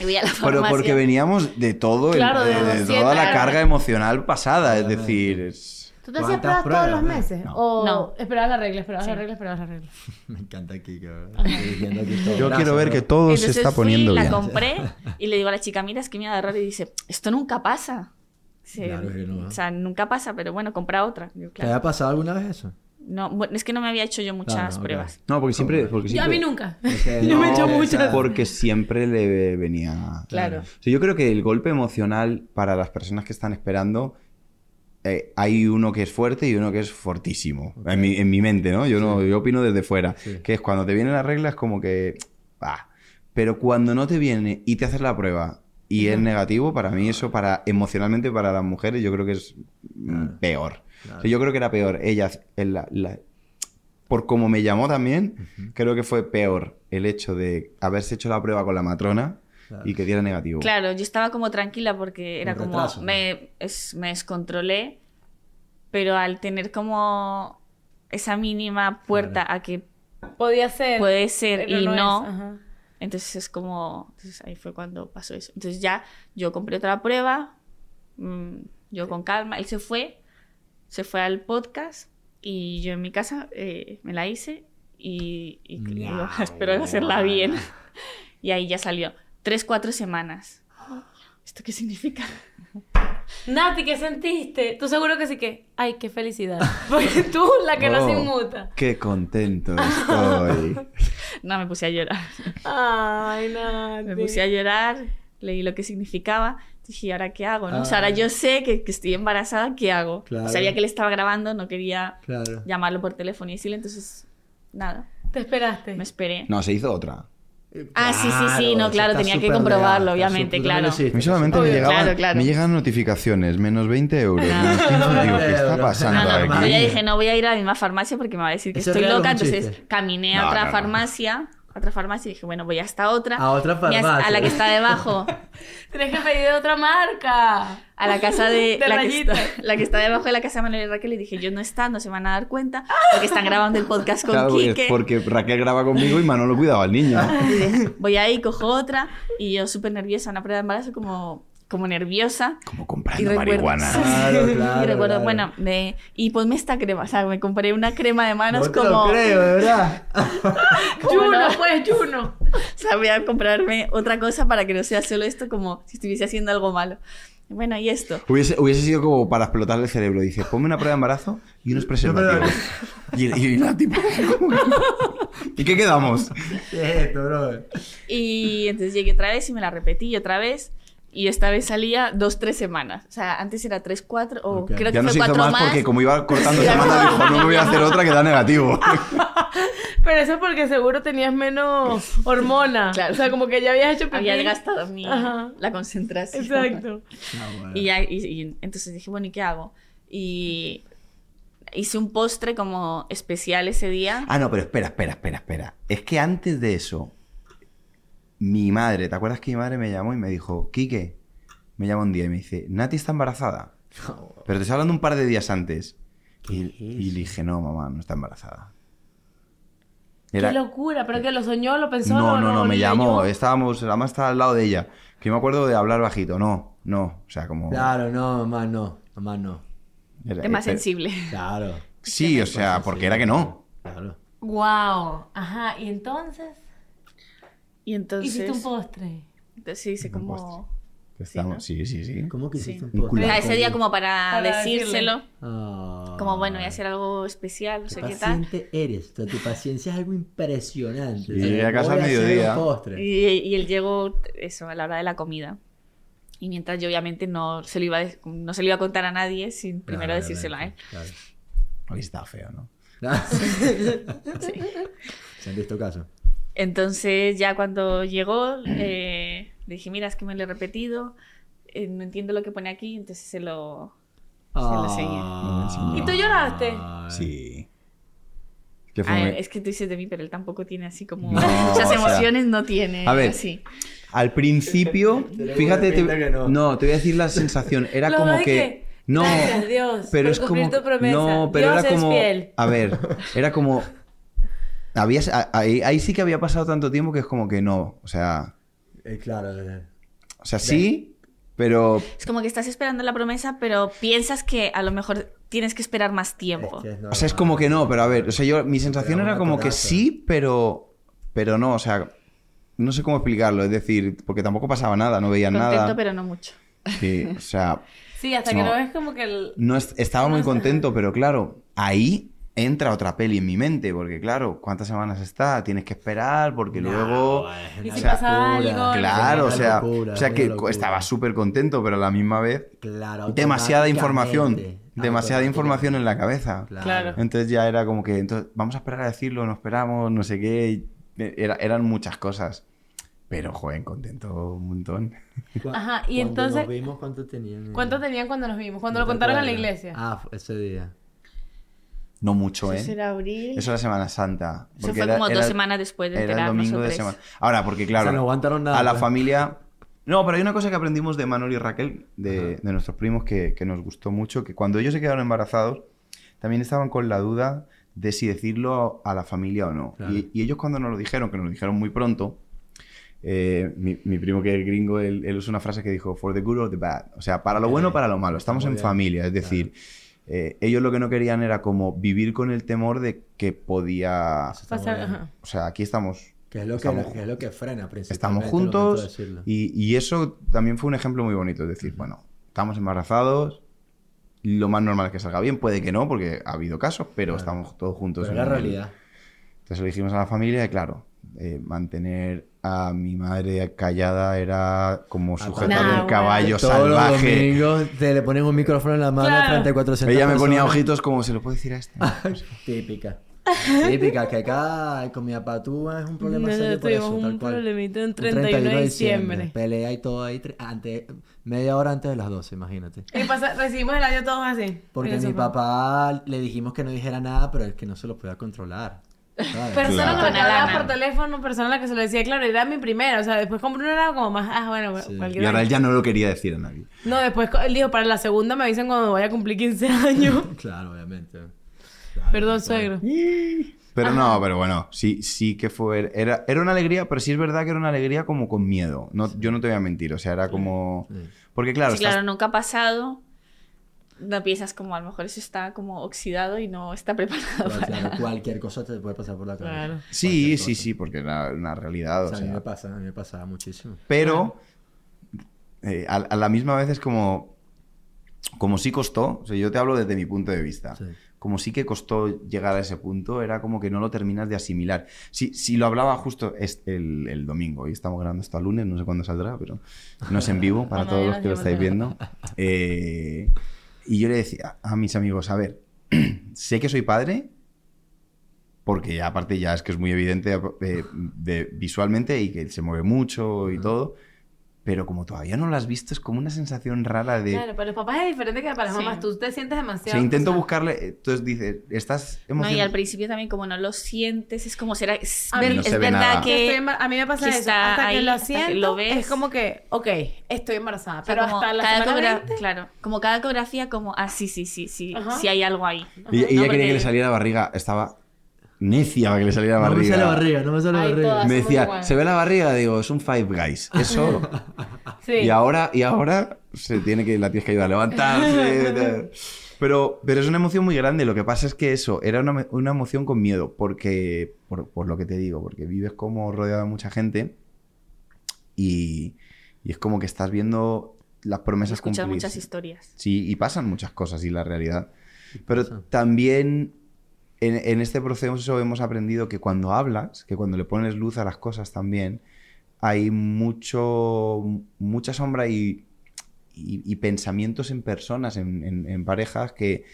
Y voy a la Pero farmacia. porque veníamos de todo, el- Claro, de de, de 200, toda la claro. carga emocional pasada. Es decir, es- ¿Tú te hacías ¿Cuántas pruebas todos los meses? no? ¿O No. esperabas la regla, esperabas la Sí. regla, esperabas la regla? [LAUGHS] Me encanta aquí, aquí todo. yo Gracias, quiero ver bro. que todo se está fui, poniendo la bien. compré [LAUGHS] y le digo a la chica, mira, es que me da error y dice, esto nunca pasa. Claro que no. O sea, nunca pasa, pero bueno, compra otra. ¿Te había pasado alguna vez eso? No, bueno, es que no me había hecho yo muchas pruebas. No, porque siempre. Porque Yo a siempre mí nunca. [LAUGHS] Es que Yo me he hecho muchas. Porque siempre le venía. Claro. O sea, yo creo que el golpe emocional para las personas que están esperando. Eh, hay uno que es fuerte y uno que es fortísimo. En, mi, en mi mente, ¿no? Yo no, yo opino desde fuera. Sí. Que es cuando te viene la regla, es como que. ah. Pero cuando no te viene y te haces la prueba y es negativo, para mí eso, para emocionalmente para las mujeres, yo creo que es peor. O sea, yo creo que era peor. Ella, en la- la- por como me llamó también, creo que fue peor el hecho de haberse hecho la prueba con la matrona Claro. y que diera negativo. Claro, yo estaba como tranquila porque era como, retraso, ¿no? me, es- me descontrolé, pero al tener como esa mínima puerta a que Podía ser. puede ser y no, ajá. entonces es como, entonces ahí fue cuando pasó eso. Entonces ya yo compré otra prueba, mm, yo con calma, él se fue, se fue al podcast y yo en mi casa eh, me la hice y, y Miau. digo, [LAUGHS] espero hacerla bien. [LAUGHS] Y ahí ya salió. Tres, cuatro semanas. ¿Esto qué significa? Nati, ¿qué sentiste? Tú seguro que sí que. Ay, qué felicidad. [LAUGHS] Porque tú, la que no se Oh, inmuta. Qué contento estoy. [LAUGHS] No, me puse a llorar. Ay, Nati. Me puse a llorar, leí lo que significaba. Dije, ¿y ahora qué hago? ¿no? O sea, ahora Ah. yo sé que, que estoy embarazada, ¿qué hago? Claro. Sabía que él estaba grabando, no quería Claro. llamarlo por teléfono y decirle, entonces, nada, Te esperaste. me esperé. No, se hizo otra. Ah, sí, sí, sí, no, claro, tenía que comprobarlo, legal, obviamente, claro. A mí solamente me, llegaban, claro, claro. me llegan notificaciones, menos 20 euros. menos 15 No, digo, ¿qué está 20 pasando No, no, Anda, yo aquí? ya dije, no voy a ir a la misma farmacia porque me va a decir que ¿Eso es estoy loca. Entonces caminé a No, otra no, no. farmacia, a otra farmacia y dije, bueno, voy hasta otra. A otra Y a- A farmacia. la que está debajo. [LAUGHS] Tienes que pedir de otra marca. a la casa de, [LAUGHS] De la, que rayitas. está, la que está debajo de la casa de Manuel y Raquel y dije yo no está, no se van a dar cuenta [LAUGHS] porque están grabando el podcast con Claro, porque- Quique porque Raquel graba conmigo y Manolo cuidaba al niño. Y dije, voy ahí cojo otra y yo súper nerviosa una prueba de embarazo como como nerviosa Como y comprando recuerdo marihuana. [LAUGHS] Claro, claro, y recuerdo claro. bueno me, y ponme esta crema o sea me compré una crema de manos No te como lo creo, de verdad. [LAUGHS] Juno, no? pues, Juno. o sea voy a comprarme otra cosa para que no sea solo esto como si estuviese haciendo algo malo bueno y esto Hubiese, hubiese sido como para explotarle el cerebro. Dice, ponme una prueba de embarazo y unos [LAUGHS] preservativos. y, y, y la tipa, ¿cómo que- ¿Y qué quedamos? ¿Qué es esto, bro? Y entonces llegué otra vez y me la repetí y otra vez. Y esta vez salía dos, tres semanas. O sea, antes era tres, cuatro, o Ok. creo que Ya no fue se hizo cuatro más, más. porque como iba cortando semana, dijo, no me voy a hacer otra que da negativo. [LAUGHS] Pero eso es porque seguro tenías menos hormona. Claro. O sea, como que ya habías hecho pipí. Había gastado mi, Ajá. la concentración. Exacto. Ah, bueno. Y, ya, y, y entonces dije, bueno, ¿y qué hago? Y hice un postre como especial ese día. Ah, no, pero espera, espera, espera, espera. Es que antes de eso, mi madre, ¿te acuerdas que mi madre me llamó y me dijo, Quique, me llama un día y me dice, Nati está embarazada? [LAUGHS] Pero te estoy hablando un par de días antes. Y, y le dije, no, mamá, no está embarazada. Era- Qué locura, pero que lo soñó, lo pensó. No, no, no, lo me llamó. Estábamos, la mamá estaba al lado de ella. Que yo me acuerdo de hablar bajito. No, no. O sea, como. Claro, no, mamá, no. Mamá, no. era- Es más era- sensible. Claro. Sí, o sea, porque era que no. Claro. Wow. Ajá, y entonces Y entonces, hiciste un postre. entonces hice como estamos... Sí, sí, sí. ¿Cómo que Sí. hiciste un Un culo. Era ese día como para, Para decírselo. Ah. Como bueno, voy a hacer algo especial, no Qué sé qué tal. paciente eres. O sea, tu paciencia es algo impresionante. Sí, sea, llegué a casa al mediodía. postre. Y, y él llegó, eso, a la hora de la comida. Y mientras yo obviamente no se lo iba a, no se lo iba a contar a nadie sin primero Claro, decírselo a él. Claro. Hoy está feo, ¿no? [LAUGHS] Sí. ¿Se han visto caso? Entonces ya cuando llegó, eh, le dije, mira, es que me lo he repetido, eh, no entiendo lo que pone aquí, entonces se lo... Se lo seguí. Ah. ¿Y tú lloraste? Sí. Que fue A ver, muy- es que tú dices de mí, pero él tampoco tiene así como No, [LAUGHS] muchas o sea, emociones, no tiene a ver, así. Al principio, fíjate, te, no. no. te voy a decir la sensación. Era Lo como que. No, Gracias, Dios, pero por es como. tu promesa. No, pero Dios era como. fiel. A ver, era como. Había, ahí, ahí sí que había pasado tanto tiempo que es como que no. O sea. Eh, claro. eh, O sea, sí, pero. Es como que estás esperando la promesa, pero piensas que a lo mejor tienes que esperar más tiempo. es que es O sea, es como que no, pero a ver. O sea, yo. Mi sensación era como que sí, pero. Pero no, o sea. No sé cómo explicarlo. Es decir, porque tampoco pasaba nada, no veían Contento, nada. pero no mucho. Sí, o sea. [LAUGHS] Sí, hasta que No. no ves como que el... No es- estaba muy No contento, pero claro, ahí entra otra peli en mi mente, porque claro, ¿cuántas semanas está? Tienes que esperar, porque luego... ¿Y si pasa algo? Claro, o sea, locura, o sea que locura. estaba súper contento, pero a la misma vez Claro. demasiada información, demasiada información en la cabeza. Claro. Entonces ya era como que, entonces, vamos a esperar a decirlo, no esperamos, no sé qué, era- eran muchas cosas. Pero, joder, contento un montón. Ajá, y cuando entonces- Nos vimos, ¿Cuánto tenían? ¿Cuánto tenían cuando nos vimos? Cuando ¿No lo contaron en la iglesia. Ah, ese día. No mucho, ¿eh? Eso era abril. Eso era Semana Santa. Eso fue era- como dos era- semanas después de Era el domingo de semana. Ahora, porque claro, O sea, no aguantaron nada, a la familia... No, pero hay una cosa que aprendimos de Manuel y Raquel, de, Ajá. de nuestros primos, que, que nos gustó mucho, que cuando ellos se quedaron embarazados, también estaban con la duda de si decirlo a la familia o no. Claro. Y, y ellos cuando nos lo dijeron, que nos lo dijeron muy pronto, eh, mi, mi primo que es gringo, él, él usó una frase que dijo, for the good or the bad. O sea, para lo bueno o para lo malo. Estamos Muy en bien. familia, es decir... eh, ellos lo que no querían era como vivir con el temor de que podía... Pasar-. O sea, aquí estamos Que es lo que, Estamos que es lo que frena principalmente. estamos juntos y, y eso también fue un ejemplo muy bonito. Es decir, bueno, estamos embarazados, lo más normal es que salga bien, puede que no, porque ha habido casos, pero Claro. estamos todos juntos. Pero en la realidad. Entonces lo dijimos a la familia y claro, eh, mantener a mi madre callada era como sujetar Nah, un caballo Todos los salvaje. domingos te le ponen un micrófono en la mano Claro. frente a 400 Ella me ponía personas. ojitos como, ¿se lo puedo decir a este? [LAUGHS] Típica. Típica, que acá con mi apatúa es un problema Nosotros serio por eso, un tal cual. problemita en Un 31 de diciembre. Pelea y todo ahí, antes, media hora antes de las 12, imagínate. Y pasa, recibimos el año todos así. Porque En mi papá le dijimos que no dijera nada, pero es que no se lo podía controlar. ¿Sabes? Persona Claro. que me Con hablaba por teléfono, persona a la que se lo decía, claro, era mi primera. O sea, después compré una era como más, ah, bueno, Sí. cualquier Y ahora él ya no lo quería decir a nadie. No, después él dijo, para la segunda me avisan cuando vaya a cumplir 15 años. [LAUGHS] Claro, obviamente. [LAUGHS] Perdón, suegro. Pero no, pero bueno, sí, sí que fue. Era, era una alegría, pero sí es verdad que era una alegría como con miedo. No, Yo no te voy a mentir. O sea, era como. Sí. Porque claro, Sí, estás- claro, nunca ha pasado. No piensas como a lo mejor eso está como oxidado y no está preparado Pero, para... claro, [LAUGHS] cualquier cosa te puede pasar por la cabeza. Claro. Sí, sí, sí, porque era una realidad. O O sea, a mí me pasa, a mí me pasaba muchísimo. pero eh, a, a la misma vez es como. Como sí costó, o sea, yo te hablo desde mi punto de vista. Sí. Como sí que costó llegar a ese punto, era como que no lo terminas de asimilar. Si, si lo hablaba justo este, el, el domingo, y estamos grabando esto el lunes, no sé cuándo saldrá, pero no es en vivo [LAUGHS] para todos los que lo estáis viendo. Eh, [LAUGHS] y yo le decía a mis amigos, a ver, [CLEARS THROAT] sé que soy padre, porque ya aparte ya es que es muy evidente eh, de- visualmente y que se mueve mucho y todo, pero como todavía no lo has visto, es como una sensación rara de... Claro, para los papás es diferente que para las Sí. mamás. Tú te sientes O demasiado. sea, intento o sea, buscarle, entonces dice, estás No, y emocionado. al principio también como no lo sientes, es como será... Es, A ver- mí- No es se ve verdad nada. que que... estoy embar- a mí me pasa que eso. está Hasta que ahí, lo hasta que siento, lo ves. es como que, ok, estoy embarazada. o sea, pero como hasta la cada semana ecograf- 20, Claro, como cada ecografía como, ah, sí, sí, sí, sí, Ajá. sí hay algo ahí. Y, y ella No, quería porque- que le saliera barriga, estaba necia para que le saliera No me barriga. sale barriga, no me sale Ay, barriga. Me decía. ¿se ve la barriga? Digo, es un Five Guys. Eso. [LAUGHS] Sí. Y ahora, y ahora se tiene que, la tienes que ayudar a levantarse. [LAUGHS] Pero, pero es una emoción muy grande. Lo que pasa es que eso, era una, una emoción con miedo. Porque, por, por lo que te digo, porque vives como rodeado de mucha gente. Y, Y es como que estás viendo las promesas Escuchas cumplirse. muchas historias. Sí, y pasan muchas cosas, y la realidad. Pero también en, en este proceso hemos aprendido que cuando hablas, que cuando le pones luz a las cosas también, hay mucho, mucha sombra y, y- y pensamientos en personas, en, en- en parejas que,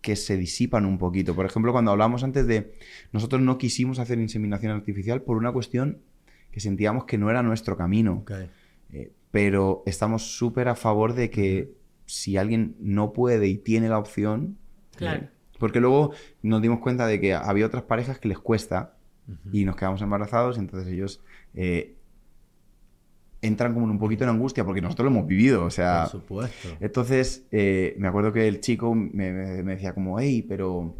que se disipan un poquito. Por ejemplo, cuando hablamos antes de... Nosotros no quisimos hacer inseminación artificial por una cuestión que sentíamos que no era nuestro camino. Ok. Eh, pero estamos súper a favor de que si alguien no puede y tiene la opción, Claro. eh, porque luego nos dimos cuenta de que había otras parejas que les cuesta y nos quedamos embarazados, entonces ellos eh, entran como en un poquito en angustia porque nosotros lo hemos vivido, o sea, Por supuesto. entonces, eh, me acuerdo que el chico me, me- me decía como, hey, pero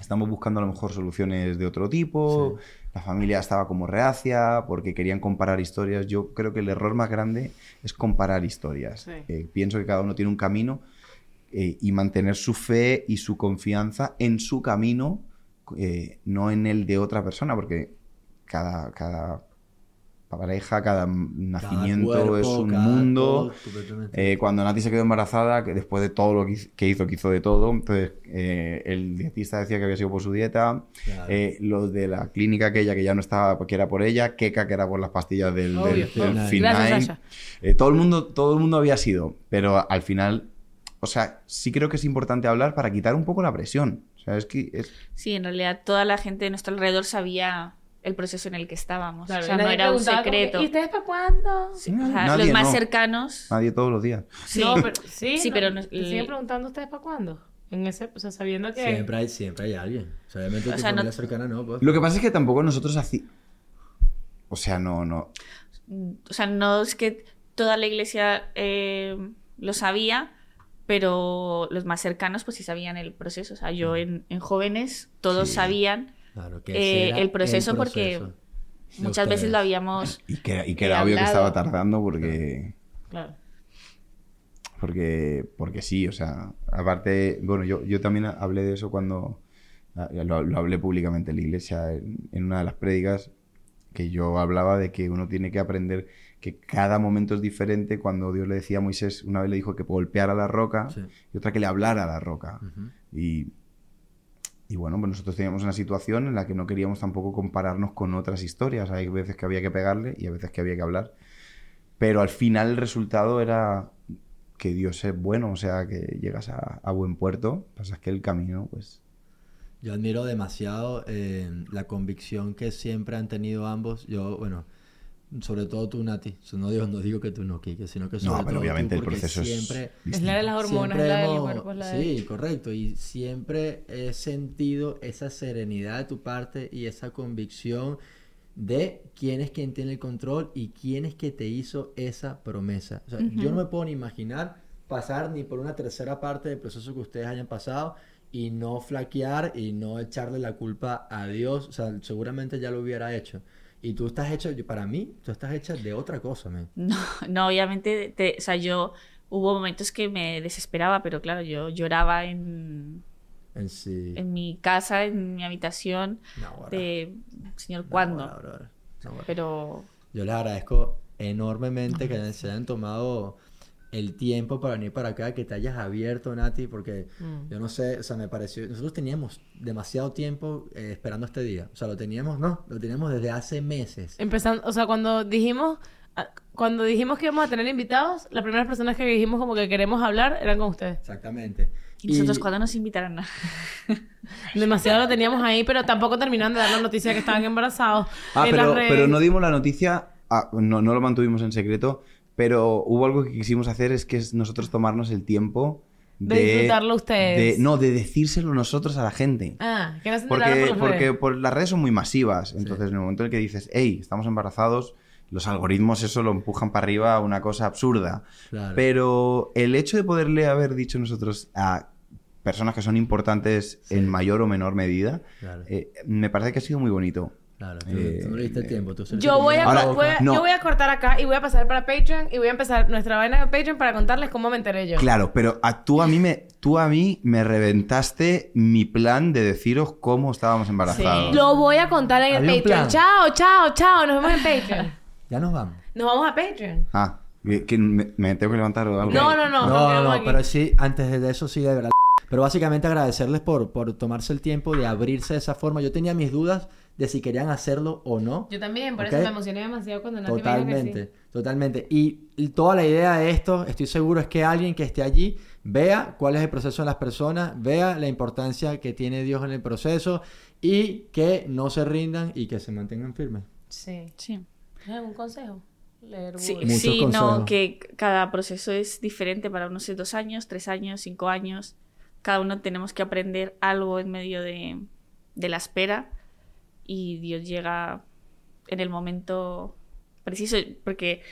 estamos buscando a lo mejor soluciones de otro tipo. La familia estaba como reacia porque querían comparar historias. Yo creo que el error más grande es comparar historias. Sí. Eh, pienso que cada uno tiene un camino eh, y mantener su fe y su confianza en su camino, eh, no en el de otra persona, porque cada, cada pareja, cada nacimiento Cada cuerpo, es un mundo. todo. Eh, cuando Nati se quedó embarazada, que después de todo lo que hizo, que hizo, de todo, entonces eh, el dietista decía que había sido por su dieta, Claro. eh, los de la clínica aquella que ya no estaba, que era por ella, Keka que era por las pastillas del, Obvio. del. Eh, todo, el mundo, todo el mundo había sido, pero al final, o sea, sí creo que es importante hablar para quitar un poco la presión. O sea, es que es, Sí, en realidad toda la gente de nuestro alrededor sabía el proceso en el que estábamos. Claro, o sea, no nadie era un como secreto. ¿Y ustedes para cuándo? Sí, o sea, Nadie, los más no. cercanos. nadie todos los días. Sí. No, pero, sí, Sí, no, pero no- ¿te siguen preguntando ustedes para cuándo? En ese, o sea, sabiendo que... Siempre hay, siempre hay alguien. O sea, obviamente O tu sea, no- familia cercana no, pues. Lo que pasa es que tampoco nosotros así... O sea, no, no. O sea, no es que toda la iglesia eh, lo sabía, pero los más cercanos pues sí sabían el proceso. O sea, yo en, en jóvenes todos Sí. sabían. Claro, que eh, el proceso porque Muchas veces lo habíamos... Y que, y que era obvio que estaba tardando porque... Claro. Porque, porque sí, o sea, aparte, bueno, yo, yo también hablé de eso cuando ah, lo, lo hablé públicamente en la iglesia, en, en una de las prédicas, que yo hablaba de que uno tiene que aprender que cada momento es diferente. Cuando Dios le decía a Moisés, una vez le dijo que golpeara la roca Sí. y otra que le hablara a la roca. Y, y bueno, pues nosotros teníamos una situación en la que no queríamos tampoco compararnos con otras historias. Hay veces que había que pegarle y hay veces que había que hablar. Pero al final el resultado era que Dios es bueno, o sea, que llegas a, a buen puerto. Pasa es que el camino, pues... Yo admiro demasiado eh, la convicción que siempre han tenido ambos. Yo, bueno, sobre todo tú, Nati. No digo, no digo que tú no, Kike, sino que sobre No, pero todo obviamente tú, el proceso siempre, es... Es la de las hormonas, siempre la del hemos- cuerpo, es la de... Sí, correcto. Y siempre he sentido esa serenidad de tu parte y esa convicción de quién es quien tiene el control y quién es que te hizo esa promesa. O sea, yo no me puedo ni imaginar pasar ni por una tercera parte del proceso que ustedes hayan pasado y no flaquear y no echarle la culpa a Dios. O sea, seguramente ya lo hubiera hecho. Y tú estás hecho, para mí, tú estás hecha de otra cosa, man. [LAUGHS] No, no obviamente, te- o sea, yo hubo momentos que me desesperaba, pero claro, yo lloraba en, En sí. en mi casa, en mi habitación, No, de, señor, No, ¿cuándo? No, ahora. Pero Yo les agradezco enormemente que se hayan tomado el tiempo para venir para acá, que te hayas abierto, Nati, porque Mm. yo no sé, o sea, me pareció, nosotros teníamos demasiado tiempo eh, esperando este día, o sea, lo teníamos, no, lo teníamos desde hace meses. Empezando, o sea, cuando dijimos, ah, cuando dijimos que íbamos a tener invitados, las primeras personas que dijimos como que queremos hablar eran con ustedes. Exactamente. ¿y nosotros cuándo nos invitarán? a- [LAUGHS] Demasiado lo teníamos ahí, pero tampoco terminaron de dar la noticia que estaban embarazados. Ah, en las pero, redes. pero no dimos la noticia, ah, no, no lo mantuvimos en secreto, pero hubo algo que quisimos hacer, es que es nosotros tomarnos el tiempo De disfrutarlo ustedes. de- no, de decírselo nosotros a la gente. Ah, que no se Porque, por las porque redes. por las redes son muy masivas. Entonces, en el momento en el que dices, hey, estamos embarazados, los algoritmos eso lo empujan para arriba a una cosa absurda. Claro. Pero el hecho de poderle haber dicho nosotros a personas que son importantes en mayor o menor medida, Claro. eh, me parece que ha sido muy bonito. Claro, tú, eh, tú no le diste el tiempo. tú Yo voy, a, Ahora, voy a- no. yo voy a cortar acá y voy a pasar para Patreon y voy a empezar nuestra vaina de Patreon para contarles cómo me enteré yo. Claro, pero a, tú, a mí me, tú a mí me reventaste mi plan de deciros cómo estábamos embarazados. Lo voy a contar en el Patreon. plan. Chao, chao, chao. Nos vemos en [LAUGHS] Patreon. Ya nos vamos. Nos vamos a Patreon. Ah, que me, me tengo que levantar o algo. No, no, no. No, no, no, pero sí, antes de eso sí, de verdad. Pero básicamente agradecerles por, por tomarse el tiempo de abrirse de esa forma. Yo tenía mis dudas de si querían hacerlo o no. Yo también, por Ok. eso me emocioné demasiado cuando Nati me dijo que Totalmente, sí. totalmente. Y, y toda la idea de esto, estoy seguro, es que alguien que esté allí vea cuál es el proceso de las personas, vea la importancia que tiene Dios en el proceso y que no se rindan y que se mantengan firmes. Sí. Sí. ¿Tienes algún consejo? Leer Sí, sí, no, que cada proceso es diferente para unos es dos años, tres años, cinco años. Cada uno tenemos que aprender algo en medio de, de la espera y Dios llega en el momento preciso, porque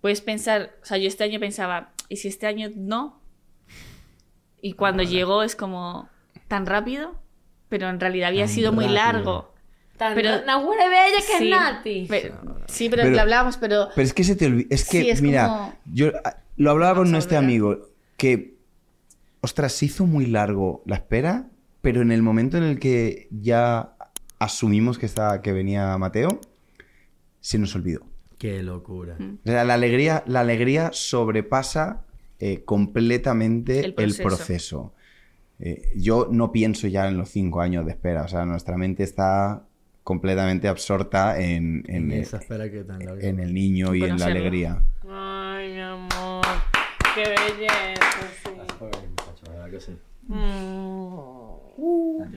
puedes pensar, o sea, yo este año pensaba, ¿y si este año no? Y cuando llegó es como tan rápido, pero en realidad había Tan sido muy largo. Tan Pero- Nahuel bella que Sí, es Nati. sí, pero, Pero- lo hablábamos, pero... Pero es que se te olvida. Es que, Sí, es mira, como- yo ah, lo hablaba con este amigo que, ostras, se hizo muy largo la espera, pero en el momento en el que ya asumimos que, estaba, que venía Mateo, se nos olvidó. Qué locura. Mm. O sea, la alegría, la alegría sobrepasa eh, completamente El el proceso. Eh, yo no pienso ya en los cinco años de espera. O sea, nuestra mente está completamente absorta en, en, En esa espera que tan larga. en el niño y en la alegría. Ay, mi amor. Qué belleza, sí. Muchacho, ¿verdad que sí? Mm.